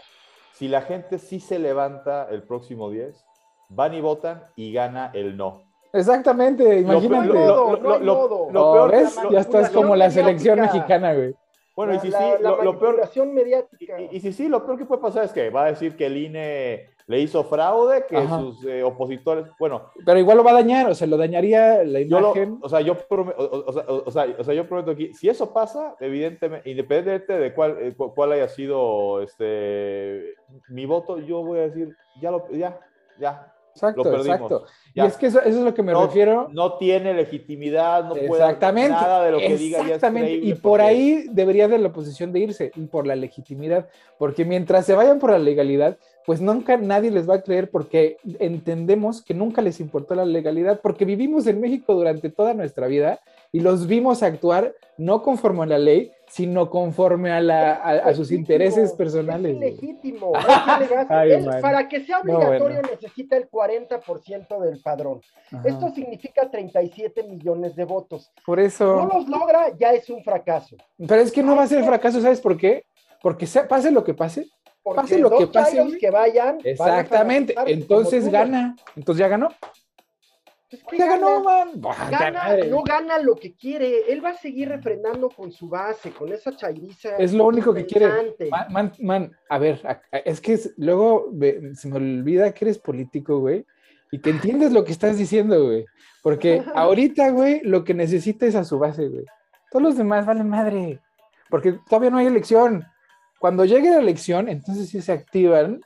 si la gente sí se levanta el próximo 10, van y votan y gana el no? Exactamente, imagínate. Lo- No hay lo- modo, lo- no hay lo- modo. lo peor- ¿ves? ya estás como la selección mediática. mexicana, güey. Bueno, la, y si la- sí, la lo, lo peor, mediática. y, y si sí, lo peor que puede pasar es que va a decir que el INE le hizo fraude, que Ajá. sus eh, opositores, bueno, Pero igual lo va a dañar, o sea, lo dañaría la yo lo, imagen. o sea, yo prometo, o, sea, o- sea, yo prometo aquí, si eso pasa, evidentemente, independientemente de cuál, eh, cu- cuál haya sido este mi voto, yo voy a decir, ya lo, ya, ya, Exacto, lo perdimos. exacto. Ya. Y es que eso, eso es lo que me no, refiero. no tiene legitimidad, no puede Exactamente. nada de lo que diga exactamente. y por porque- ahí debería de la oposición de irse, y por la legitimidad. Porque mientras se vayan por la legalidad, pues nunca nadie les va a creer porque entendemos que nunca les importó la legalidad, porque vivimos en México durante toda nuestra vida y los vimos actuar no conforme a la ley, sino conforme a, la, a, a sus Legítimo, intereses personales. Es no man. para que sea No, obligatorio bueno. necesita el 40% del padrón. Ajá. Esto significa 37 millones de votos. Por No eso. los logra, ya es un fracaso. Pero es que no va a ser fracaso, ¿sabes por qué? Porque sea- pase lo que pase, Porque Pase lo que pase, que vayan. van a Exactamente. Entonces gana. Entonces ya ganó. Pues, ¿qué Ya ganó, gana? man. No gana lo que quiere. Él va a seguir refrendando con su base, con esa chairiza. Es lo único que quiere. Man, man, man, a ver, es que es- luego se me olvida que eres político, güey, y que entiendes lo que estás diciendo, güey. Porque ahorita, güey, lo que necesita es a su base, güey. Todos los demás valen madre. Porque todavía no hay elección. Cuando llegue la elección, entonces sí se activan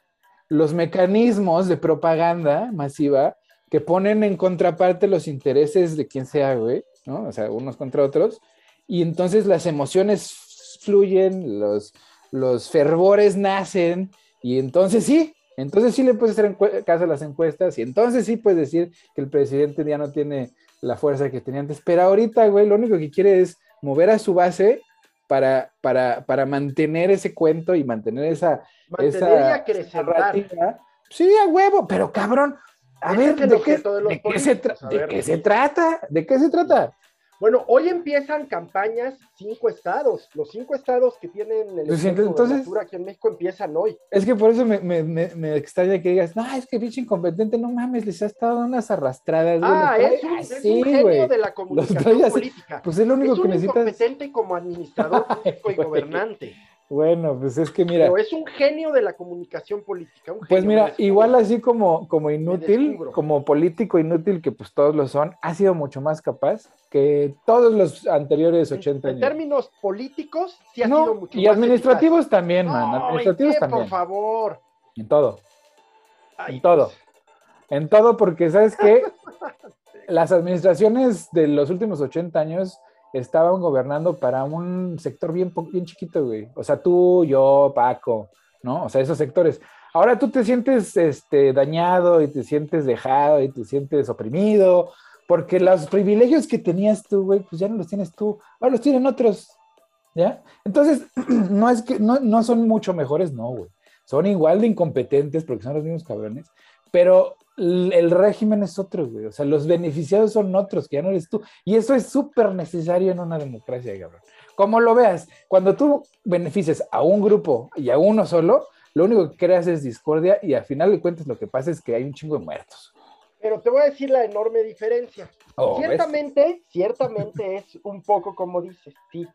los mecanismos de propaganda masiva que ponen en contraparte los intereses de quien sea, güey, ¿no? O sea, unos contra otros. Y entonces las emociones fluyen, los, los fervores nacen, y entonces sí, entonces sí le puedes hacer caso a las encuestas, y entonces sí puedes decir que el presidente ya no tiene la fuerza que tenía antes. Pero ahorita, güey, lo único que quiere es mover a su base para, para, para mantener ese cuento y mantener esa, Mantener y esa narrativa. Sí, a huevo, pero cabrón, a Ese ver, es ¿de, qué, de de se de ver, qué trata? ¿De qué se trata? Bueno, hoy empiezan campañas cinco estados. Los cinco estados que tienen el Pues, de entonces- gobernatura aquí en México empiezan hoy. Es que por eso me, me, me, me extraña que digas, no, es que pinche incompetente, no mames, les ha estado dando unas arrastradas. Ah, es un, es así, un genio de la comunicación política. Pues es lo único es que un necesitas. incompetente como administrador y gobernante. Bueno, pues es que mira, Pero es un genio de la comunicación política. un pues mira, igual así como, como inútil, como político inútil, que pues todos lo son, ha sido mucho más capaz que todos los anteriores 80 En años. términos políticos, sí ha No, sido mucho y más administrativos también, eficaz. man, No, ¿en administrativos qué, también. Por favor. En todo. Ay, En todo. En todo, porque sabes que las administraciones de los últimos 80 años estaban gobernando para un sector bien, bien chiquito, güey. O sea, tú, yo, Paco, ¿no? O sea, esos sectores. Ahora tú te sientes este, dañado y te sientes dejado y te sientes oprimido, porque los privilegios que tenías tú, güey, pues ya no los tienes tú, ahora los tienen otros, ¿ya? Entonces, no es que no, no son mucho mejores, no, güey. Son igual de incompetentes porque son los mismos cabrones, pero el régimen es otro, güey. O sea, los beneficiados son otros, que ya no eres tú. Y eso es súper necesario en una democracia, cabrón. Como lo veas, cuando tú beneficias a un grupo y a uno solo, lo único que creas es discordia y al final de cuentas lo que pasa es que hay un chingo de muertos. Pero te voy a decir la enorme diferencia. Oh, ¿ves? ciertamente, ciertamente es un poco como dices, sí.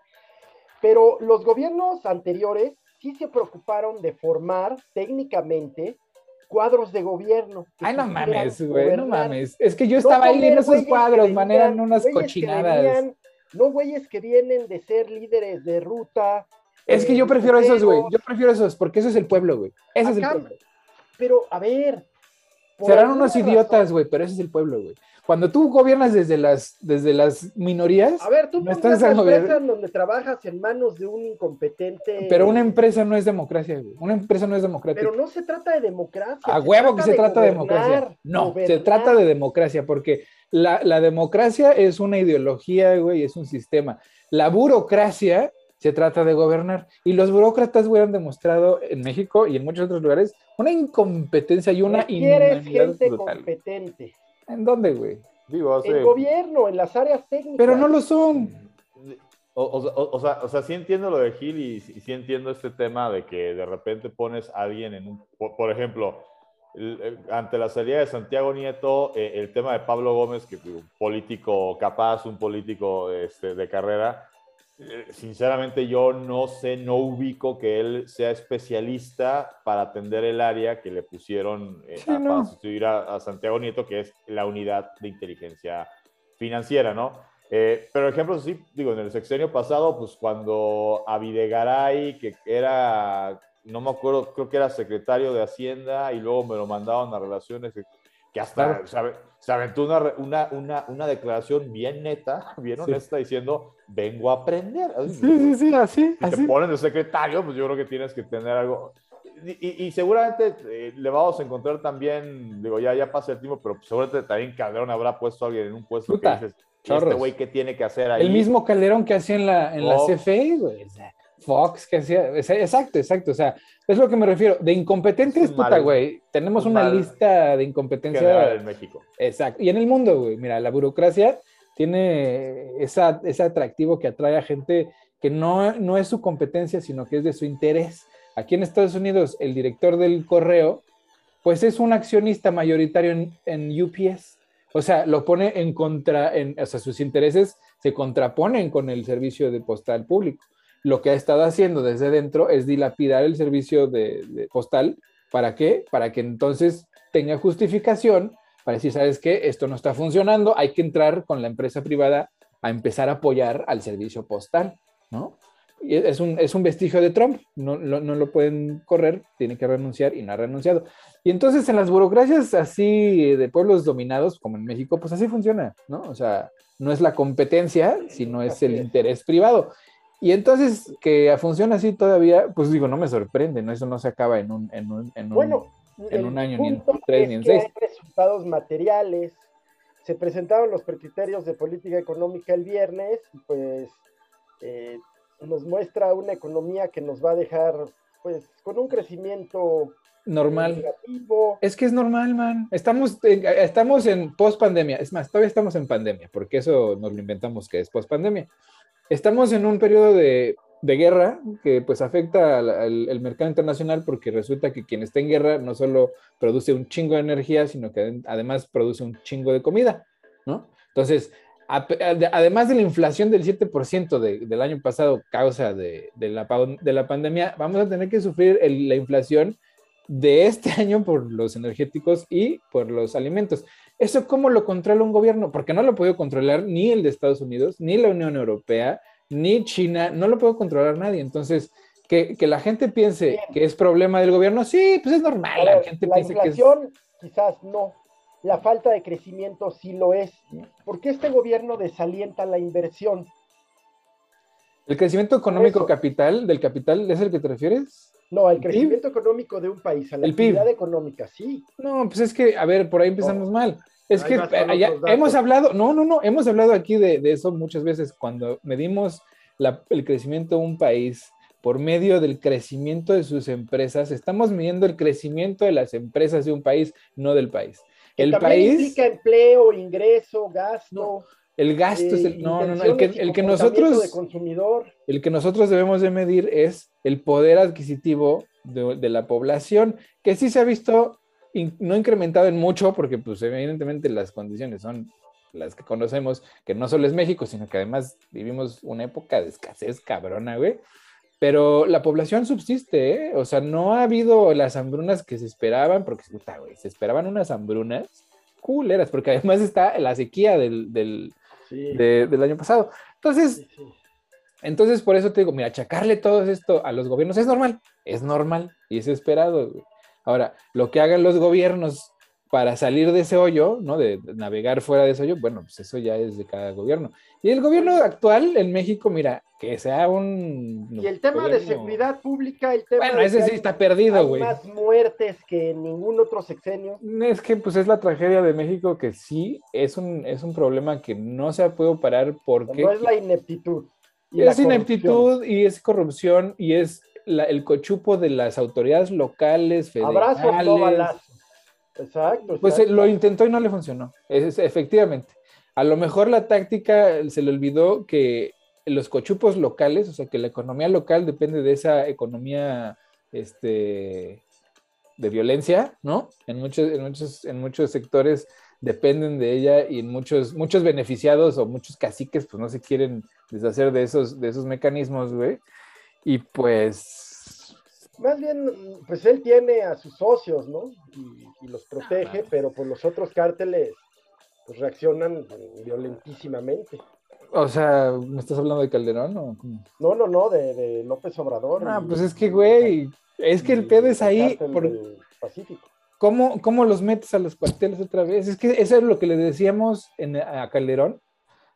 Pero los gobiernos anteriores sí se preocuparon de formar técnicamente cuadros de gobierno. Ay, no mames, güey, no mames. Es que yo No estaba ahí en poner esos cuadros, man, eran unas cochinadas. venían- no güeyes que vienen de ser líderes de ruta. Es que eh, yo prefiero esos, güey. Yo prefiero esos, porque eso es el pueblo, güey. Ese es el Acá, pueblo. Pero, a ver. Serán unos idiotas, güey, pero ese es el pueblo, güey. Cuando tú gobiernas desde las, desde las minorías, A ver, tú No estás empresa en donde trabajas en manos de un incompetente. pero una empresa no es democracia, güey. Una empresa no es democrática. Pero no se trata de democracia. A huevo que se trata de democracia. No, se trata de democracia, porque la, la democracia es una ideología, güey, es un sistema. La burocracia se trata de gobernar. Y los burócratas, güey, han demostrado en México y en muchos otros lugares una incompetencia y una inhumanidad gente brutal. competente. ¿En dónde, güey? Digo, hace- En gobierno, en las áreas técnicas. Pero no lo son. O, o- o- o sea, o sea, sí entiendo lo de Gil y, sí sí entiendo este tema de que de repente pones a alguien en un, por, por ejemplo, el- el- ante la salida de Santiago Nieto, eh, el tema de Pablo Gómez, que un político capaz, un político este, de carrera, sinceramente yo no sé, no ubico que él sea especialista para atender el área que le pusieron eh, a, para sustituir a, Santiago Nieto, que es la unidad de inteligencia financiera, ¿no? Eh, pero ejemplo, sí, digo, en el sexenio pasado, pues cuando a Videgaray, que era, no me acuerdo, creo que era secretario de Hacienda y luego me lo mandaban a Relaciones que hasta se, aventó una, una, una, declaración bien neta, bien honesta, diciendo, vengo a aprender. Sí, sí, sí, así. Si te ponen de secretario, pues yo creo que tienes que tener algo. Y, seguramente eh, le vamos a encontrar también, digo, ya, ya pasa el tiempo, pero seguramente también Calderón habrá puesto a alguien en un puesto que dices, este güey, ¿qué tiene que hacer ahí? El mismo Calderón que hacía en la, en la CFE, güey. Fox que hacía, exacto, exacto, o sea, es lo que me refiero, de incompetentes, puta, güey, tenemos una lista de incompetencia. en México. Exacto, y en el mundo, güey, mira, la burocracia tiene esa, ese atractivo que atrae a gente que no, no es su competencia, sino que es de su interés. Aquí en Estados Unidos, el director del correo, pues es un accionista mayoritario en, en UPS. O sea, lo pone en contra, en, o sea, sus intereses se contraponen con el servicio de postal público lo que ha estado haciendo desde dentro es dilapidar el servicio de, postal. ¿Para qué? Para que entonces tenga justificación para decir, ¿sabes qué? Esto no está funcionando, hay que entrar con la empresa privada a empezar a apoyar al servicio postal, ¿no? Y es un, es un vestigio de Trump, no, no, lo pueden correr, tiene que renunciar y no ha renunciado. Y entonces en las burocracias así de pueblos dominados, como en México, pues así funciona, ¿no? O sea, no es la competencia, sino es el interés privado. Y entonces que funciona así todavía, pues digo, no me sorprende, ¿no? Eso no se acaba en un, en un, en un, en un año, ni en tres, ni en seis. Hay resultados materiales. Se presentaron los criterios de política económica el viernes, pues eh, nos muestra una economía que nos va a dejar, pues, con un crecimiento normal. Negativo. Es que es normal, man. Estamos en, estamos en post pandemia. Es más, todavía estamos en pandemia, porque eso nos lo inventamos que es post pandemia. Estamos en un periodo de, guerra que pues afecta al, mercado internacional porque resulta que quien está en guerra no solo produce un chingo de energía, sino que además produce un chingo de comida, ¿no? Entonces, además de la inflación del 7% del año pasado causa de, la, de, la, pandemia, vamos a tener que sufrir la inflación de este año por los energéticos y por los alimentos. ¿Eso cómo lo controla un gobierno? Porque no lo puede controlar ni el de Estados Unidos, ni la Unión Europea, ni China, no lo puede controlar nadie. Entonces, que, la gente piense que es problema del gobierno, sí, pues es normal. la, gente la inflación quizás no, la falta de crecimiento sí lo es. ¿Por qué este gobierno desalienta la inversión? ¿El crecimiento económico capital, del capital, es el que te refieres? No, el crecimiento económico de un país, a la actividad económica, sí. No, pues es que, a ver, por ahí empezamos mal. Es que eh, hemos hablado, no, no, no, hemos hablado aquí de, eso muchas veces cuando medimos el crecimiento de un país por medio del crecimiento de sus empresas, estamos midiendo el crecimiento de las empresas de un país, no del país. El país implica empleo, ingreso, gasto. el gasto es el, eh, no, no, no, el que, el que nosotros, consumidor. El que nosotros debemos de medir es el poder adquisitivo de, la población, que sí se ha visto no incrementado en mucho, porque pues evidentemente las condiciones son las que conocemos, que no solo es México, sino que además vivimos una época de escasez cabrona, güey. Pero la población subsiste, ¿eh? O sea, no ha habido las hambrunas que se esperaban, porque puta, güey, se esperaban unas hambrunas culeras, porque además está la sequía del, del, del año pasado. Entonces, entonces, por eso te digo, mira, achacarle todo esto a los gobiernos es normal, es normal y es esperado. Ahora, lo que hagan los gobiernos para salir de ese hoyo, ¿no? De, navegar fuera de ese hoyo, bueno, pues eso ya es de cada gobierno. Y el gobierno actual en México, mira, que sea un... Y el tema de seguridad pública, el tema... Bueno, ese sí está perdido, güey. más muertes que en ningún otro sexenio. Es que pues es la tragedia de México que sí es un, es un problema que no se puede parar porque... No es la ineptitud es ineptitud y es corrupción y es el cochupo de las autoridades locales, federales. Abrazos, Exacto. Pues eh, lo intentó y no le funcionó. Es, efectivamente. A lo mejor la táctica se le olvidó que los cochupos locales, o sea, que la economía local depende de esa economía este, de violencia, ¿no? En muchos, en muchos, en muchos sectores dependen de ella y muchos, muchos beneficiados o muchos caciques pues no se quieren deshacer de esos, de esos mecanismos, güey. Y pues... Más bien, pues él tiene a sus socios, ¿no? Y, los protege, pero por los otros cárteles pues reaccionan violentísimamente. O sea, ¿me estás hablando de Calderón o No, no, no, de, López Obrador. Ah, pues es que, güey, es que el pedo es ahí. Por... Pacífico. ¿Cómo, ¿Cómo, los metes a los cuarteles otra vez? Es que eso es lo que le decíamos en, a Calderón,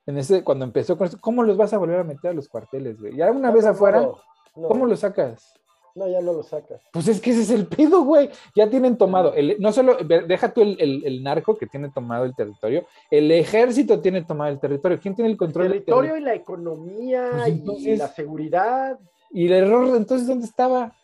en ese, cuando empezó con eso. ¿Cómo los vas a volver a meter a los cuarteles, güey? Ya una vez afuera, ¿cómo los sacas? No, ya no lo sacas. Pues es que ese es el pedo, güey. Ya tienen tomado, el, no solo, deja tú el, el, narco que tiene tomado el territorio, el ejército tiene tomado el territorio. ¿Quién tiene el control? El territorio y la economía pues y la seguridad. ¿Y el error entonces dónde estaba?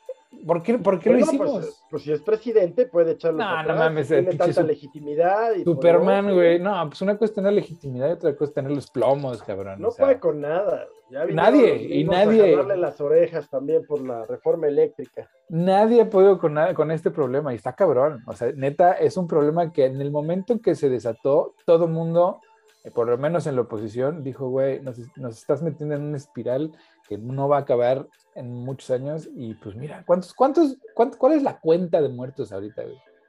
¿Por qué, por qué lo pues, hicimos? Pues, si es presidente, puede echarlo. No, no mames. Tiene tanta legitimidad. Y Superman, güey. No, pues una cosa es tener legitimidad y otra cosa es tener los plomos, cabrón. No puede con nada. nadie, y nadie. A las orejas también por la reforma eléctrica. Nadie ha podido con, nada, con este problema y está cabrón. O sea, neta, es un problema que en el momento en que se desató, todo mundo, eh, por lo menos en la oposición, dijo, güey, nos, nos estás metiendo en una espiral que no va a acabar en muchos años. Y pues mira, ¿cuántos, cuántos, cuál es la cuenta de muertos ahorita,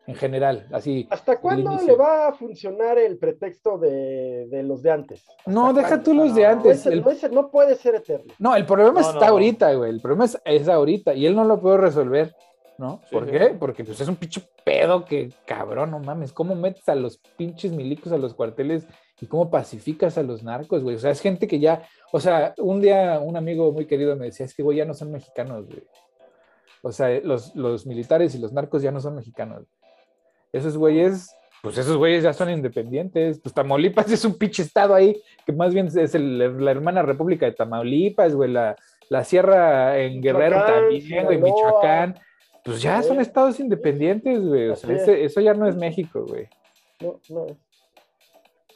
En general, así. ¿Hasta cuándo le va a funcionar el pretexto de, los de antes? No, deja tú los de antes. No, puede ser eterno. No, el problema está ahorita, güey. El problema es, ahorita y él no lo puede resolver. ¿no? ¿Por qué? Porque pues es un pinche pedo que, cabrón, no mames, ¿cómo metes a los pinches milicos a los cuarteles y cómo pacificas a los narcos, güey. O sea, es gente que ya, o sea, un día un amigo muy querido me decía, es que, güey, ya no son mexicanos, güey. O sea, los, los militares y los narcos ya no son mexicanos. Esos güeyes, pues esos güeyes ya son independientes. Pues Tamaulipas es un pinche estado ahí, que más bien es la hermana república de Tamaulipas, güey, la, la sierra en Guerrero también, güey, Michoacán. Pues ya son estados independientes, güey. O sea, eso ya no es México, güey. No, no es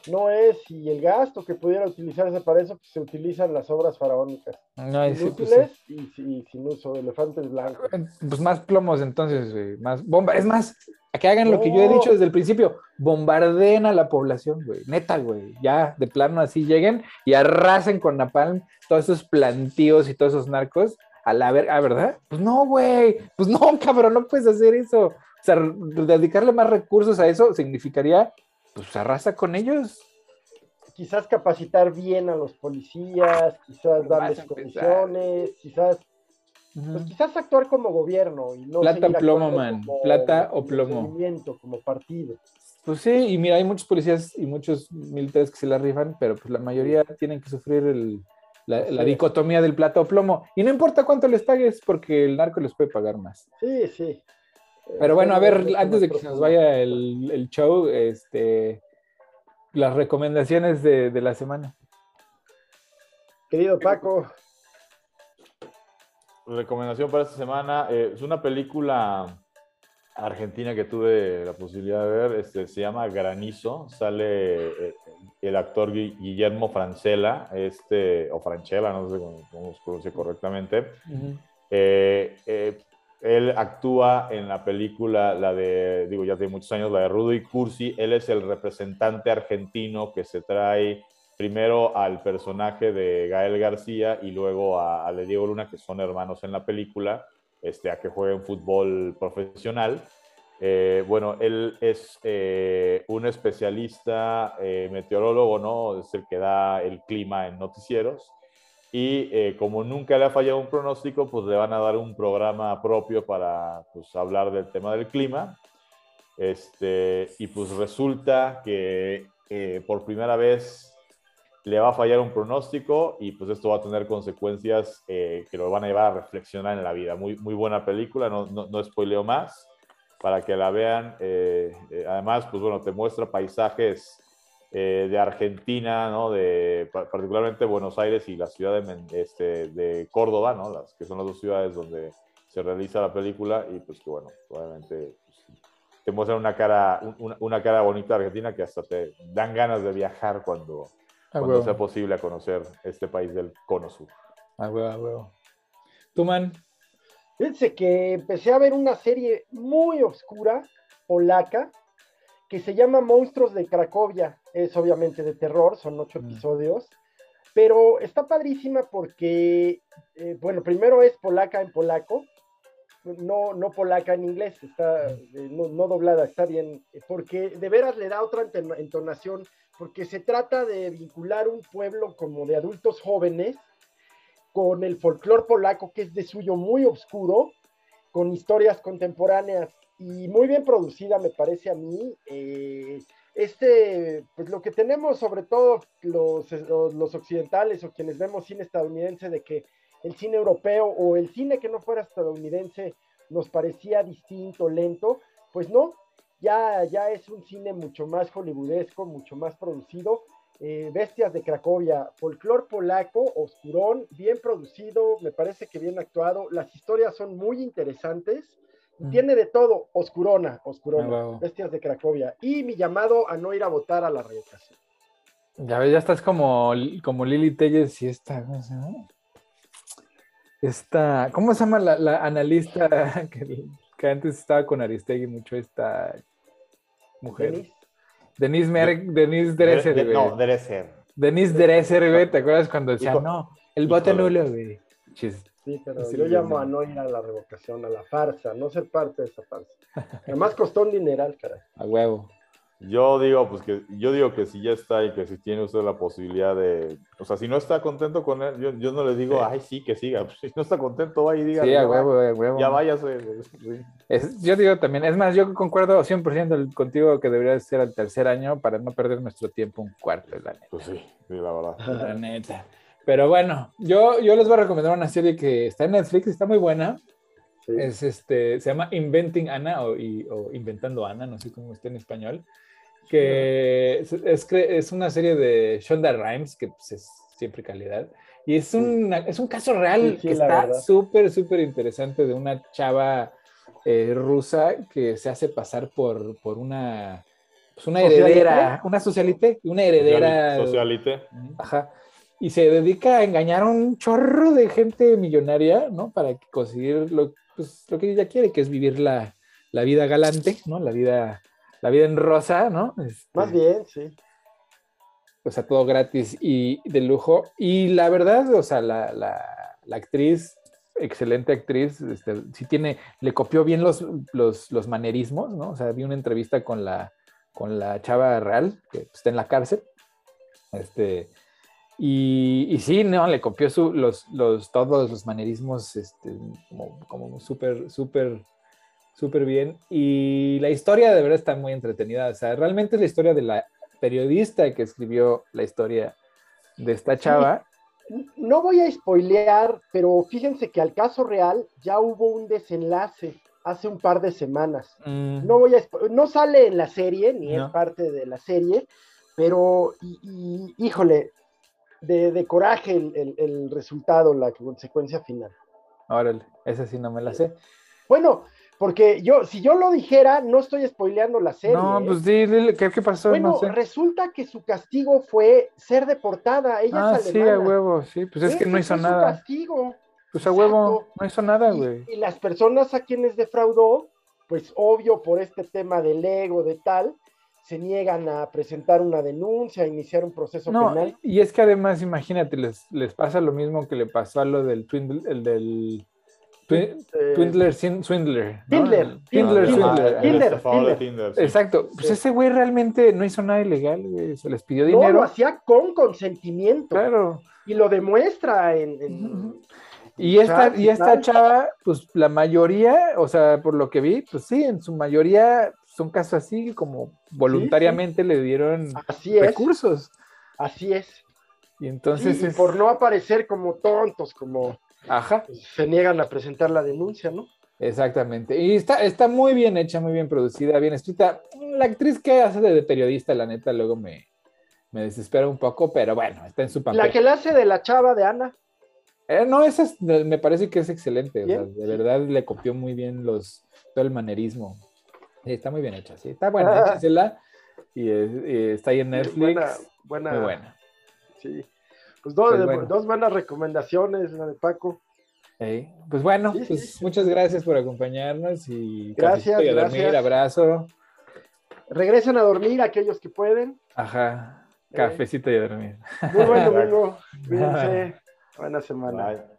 no es, y el gasto que pudiera utilizarse para eso, pues se utilizan las obras faraónicas. No, pues Inútiles y, sin uso, elefantes blancos. Pues más plomos entonces, más bomba. Es más, a que hagan lo que yo he dicho desde el principio, bombarden a la población, güey. Neta, güey. Ya, de plano así lleguen y arrasen con Napalm todos esos plantíos y todos esos narcos. A la verga, ¿verdad? Pues no, güey. Pues no, cabrón, no puedes hacer eso. O sea, dedicarle más recursos a eso significaría pues arrasa con ellos. Quizás capacitar bien a los policías, quizás darles condiciones, quizás, pues quizás actuar como gobierno y no plata o plomo, man, plata o plomo. Como partido. Pues sí, y mira, hay muchos policías y muchos militares que se la rifan, pero pues la mayoría tienen que sufrir la, dicotomía del plata o plomo. Y no importa cuánto les pagues, porque el narco les puede pagar más. Sí, sí. Pero bueno, a ver, antes de que se nos vaya el, show, este, las recomendaciones de, la semana. Querido Paco. Recomendación para esta semana, eh, es una película argentina que tuve la posibilidad de ver, este, se llama Granizo, sale eh, el actor Guillermo Francella, este, o Franchella, no sé cómo, se pronuncia correctamente. Él actúa en la película, la de, digo, ya tiene muchos años, la de Rudo y Cursi. Él es el representante argentino que se trae primero al personaje de Gael García y luego a, de Diego Luna, que son hermanos en la película, este, a que jueguen fútbol profesional. Eh, bueno, él es eh, un especialista eh, meteorólogo, ¿no? Es el que da el clima en noticieros y eh, como nunca le ha fallado un pronóstico, pues le van a dar un programa propio para pues, hablar del tema del clima. Este, y pues resulta que eh, por primera vez le va a fallar un pronóstico y pues esto va a tener consecuencias eh, que lo van a llevar a reflexionar en la vida. Muy, muy buena película, no, no, no spoileo más para que la vean. además, pues bueno, te muestra paisajes eh, de Argentina, ¿no? de, particularmente Buenos Aires y la ciudad de, este, de Córdoba, ¿no? las, que son las dos ciudades donde se realiza la película y pues que bueno, obviamente pues, te muestran una cara, una, cara bonita de Argentina que hasta te dan ganas de viajar cuando, ah, cuando sea posible conocer este país del cono sur. Ah, huevo, ah, huevo. ¿Tú, man? Fíjense que empecé a ver una serie muy oscura, polaca, que se llama Monstruos de Cracovia. Es obviamente de terror, son ocho Mm. episodios, pero está padrísima porque, eh, bueno, primero es polaca en polaco, no, no polaca en inglés, está eh, no, no doblada, está bien, porque de veras le da otra entonación, porque se trata de vincular un pueblo como de adultos jóvenes con el folclore polaco, que es de suyo muy oscuro, con historias contemporáneas y muy bien producida, me parece a mí. Eh, este, pues lo que tenemos, sobre todo los, los, los occidentales o quienes vemos cine estadounidense, de que el cine europeo o el cine que no fuera estadounidense nos parecía distinto, lento, pues no, ya, ya es un cine mucho más hollywoodesco, mucho más producido. Eh, Bestias de Cracovia, folclor polaco, oscurón, bien producido, me parece que bien actuado. Las historias son muy interesantes. Mm. Tiene de todo, oscurona, oscurona, Ah. Bestias de Cracovia. Y mi llamado a no ir a votar a la revocación. Ya ves, ya estás como, como Lili Telles y esta, ¿cómo se llama? Esta, ¿cómo se llama la, la analista que, que antes estaba con Aristegui mucho esta mujer? Denis. Denise, Mer Denise Dresser, De- güey. no, debe ser. Denise Dresser, güey, ¿te acuerdas cuando decía, Hijo- no, el voto nulo, güey? Chis. Sí, pero Sí, yo sí, llamo sí. a no ir a la revocación, a la farsa, no ser parte de esa farsa. Además costó un dineral, caray. A huevo. Yo digo, pues que yo digo que si ya está y que si tiene usted la posibilidad de, o sea, si no está contento con él, yo, yo no le digo, Sí. ay, sí, que siga. Pues, si no está contento, vaya y diga, Sí, ya, a huevo, a huevo. ya váyase. sí. Es- yo digo también, es más, yo concuerdo 100% el- contigo que debería ser el tercer año para no perder nuestro tiempo un cuarto, la neta. Pues sí, sí, la verdad. La neta. Pero bueno, yo, yo les voy a recomendar una serie que está en Netflix, está muy buena. Sí. Es este, se llama Inventing Anna o, y- o Inventando Anna, no sé cómo está en español. Que es, es, es una serie de Shonda Rhimes, que pues, es siempre calidad. Y es, una- es un caso real Sí, sí, que está súper, súper interesante de una chava eh, rusa que se hace pasar por, por una, pues una heredera, una socialité, una heredera. Socialite. Ajá. Y se dedica a engañar a un chorro de gente millonaria, ¿no? Para conseguir lo, pues, lo que ella quiere, que es vivir la, la vida galante, ¿no? La vida, la vida en rosa, ¿no? Este, Más bien, sí. O sea, todo gratis y de lujo. Y la verdad, o sea, la, la- la actriz, excelente actriz, este, sí tiene, le copió bien los, los, los manerismos, ¿no? O sea, vi una entrevista con la, con la chava real, que está en la cárcel. Este, y, y sí, no, le copió su, los, los, todos los manerismos, este, como, como súper, súper, súper bien. Y la historia de verdad está muy entretenida. O sea, realmente es la historia de la periodista que escribió la historia de esta chava. No voy a spoilear, pero fíjense que al caso real ya hubo un desenlace hace un par de semanas. Mm, No voy a no sale en la serie, ni No. es parte de la serie, pero y, y, híjole, de, de coraje el, el- el resultado, la consecuencia final. órale, esa sí no me la sé. Bueno, porque yo, si yo lo dijera, no estoy spoileando la serie. No, ¿eh? pues dile, ¿qué, qué pasó? bueno, no sé. resulta que su castigo fue ser deportada. Ella Ah, es sí, a huevo, sí, pues es que no hizo su nada. castigo. Pues a huevo, no hizo nada, Y- güey. Y, las personas a quienes defraudó, pues obvio por este tema del ego, de tal, se niegan a presentar una denuncia, a iniciar un proceso No, penal. y es que además, imagínate, les, les pasa lo mismo que le pasó a lo del Twindle, el del Twi- Eh, Twindler, Swindler. ¿no? Tindler, Tinder, Swindler. Exacto, pues Sí. ese güey realmente no hizo nada ilegal, güey. Se les pidió no, dinero. lo hacía con consentimiento. Claro. Y lo demuestra en... Y esta, y esta chava, pues la mayoría, o sea, por lo que vi, pues sí, en su mayoría son casos así, como voluntariamente le dieron Así es, recursos. así es. Y entonces Sí, y es. por no aparecer como tontos, como Ajá, pues, se niegan a presentar la denuncia, ¿no? exactamente. Y está, está muy bien hecha, muy bien producida, bien escrita. La actriz que hace de periodista, la neta, luego me, me desespera un poco, pero bueno, está en su papel. La que la hace de la chava de Ana. Eh, no, esa es- me parece que es excelente. o sea, de verdad le copió muy bien los, todo el manerismo. Sí, está muy bien hecha, sí. Está buena, Ah. échensela. Y, es- y está ahí en Netflix. Buena, buena. Muy buena. Sí. Pues dos, Pues bueno. dos buenas recomendaciones, la de Paco. Pues bueno, Sí, pues sí. muchas gracias por acompañarnos y Gracias, y a dormir, gracias. abrazo. regresen a dormir aquellos que pueden. Ajá. Cafecito y a dormir. Muy buen domingo. Cuídense. Buena semana. Bye.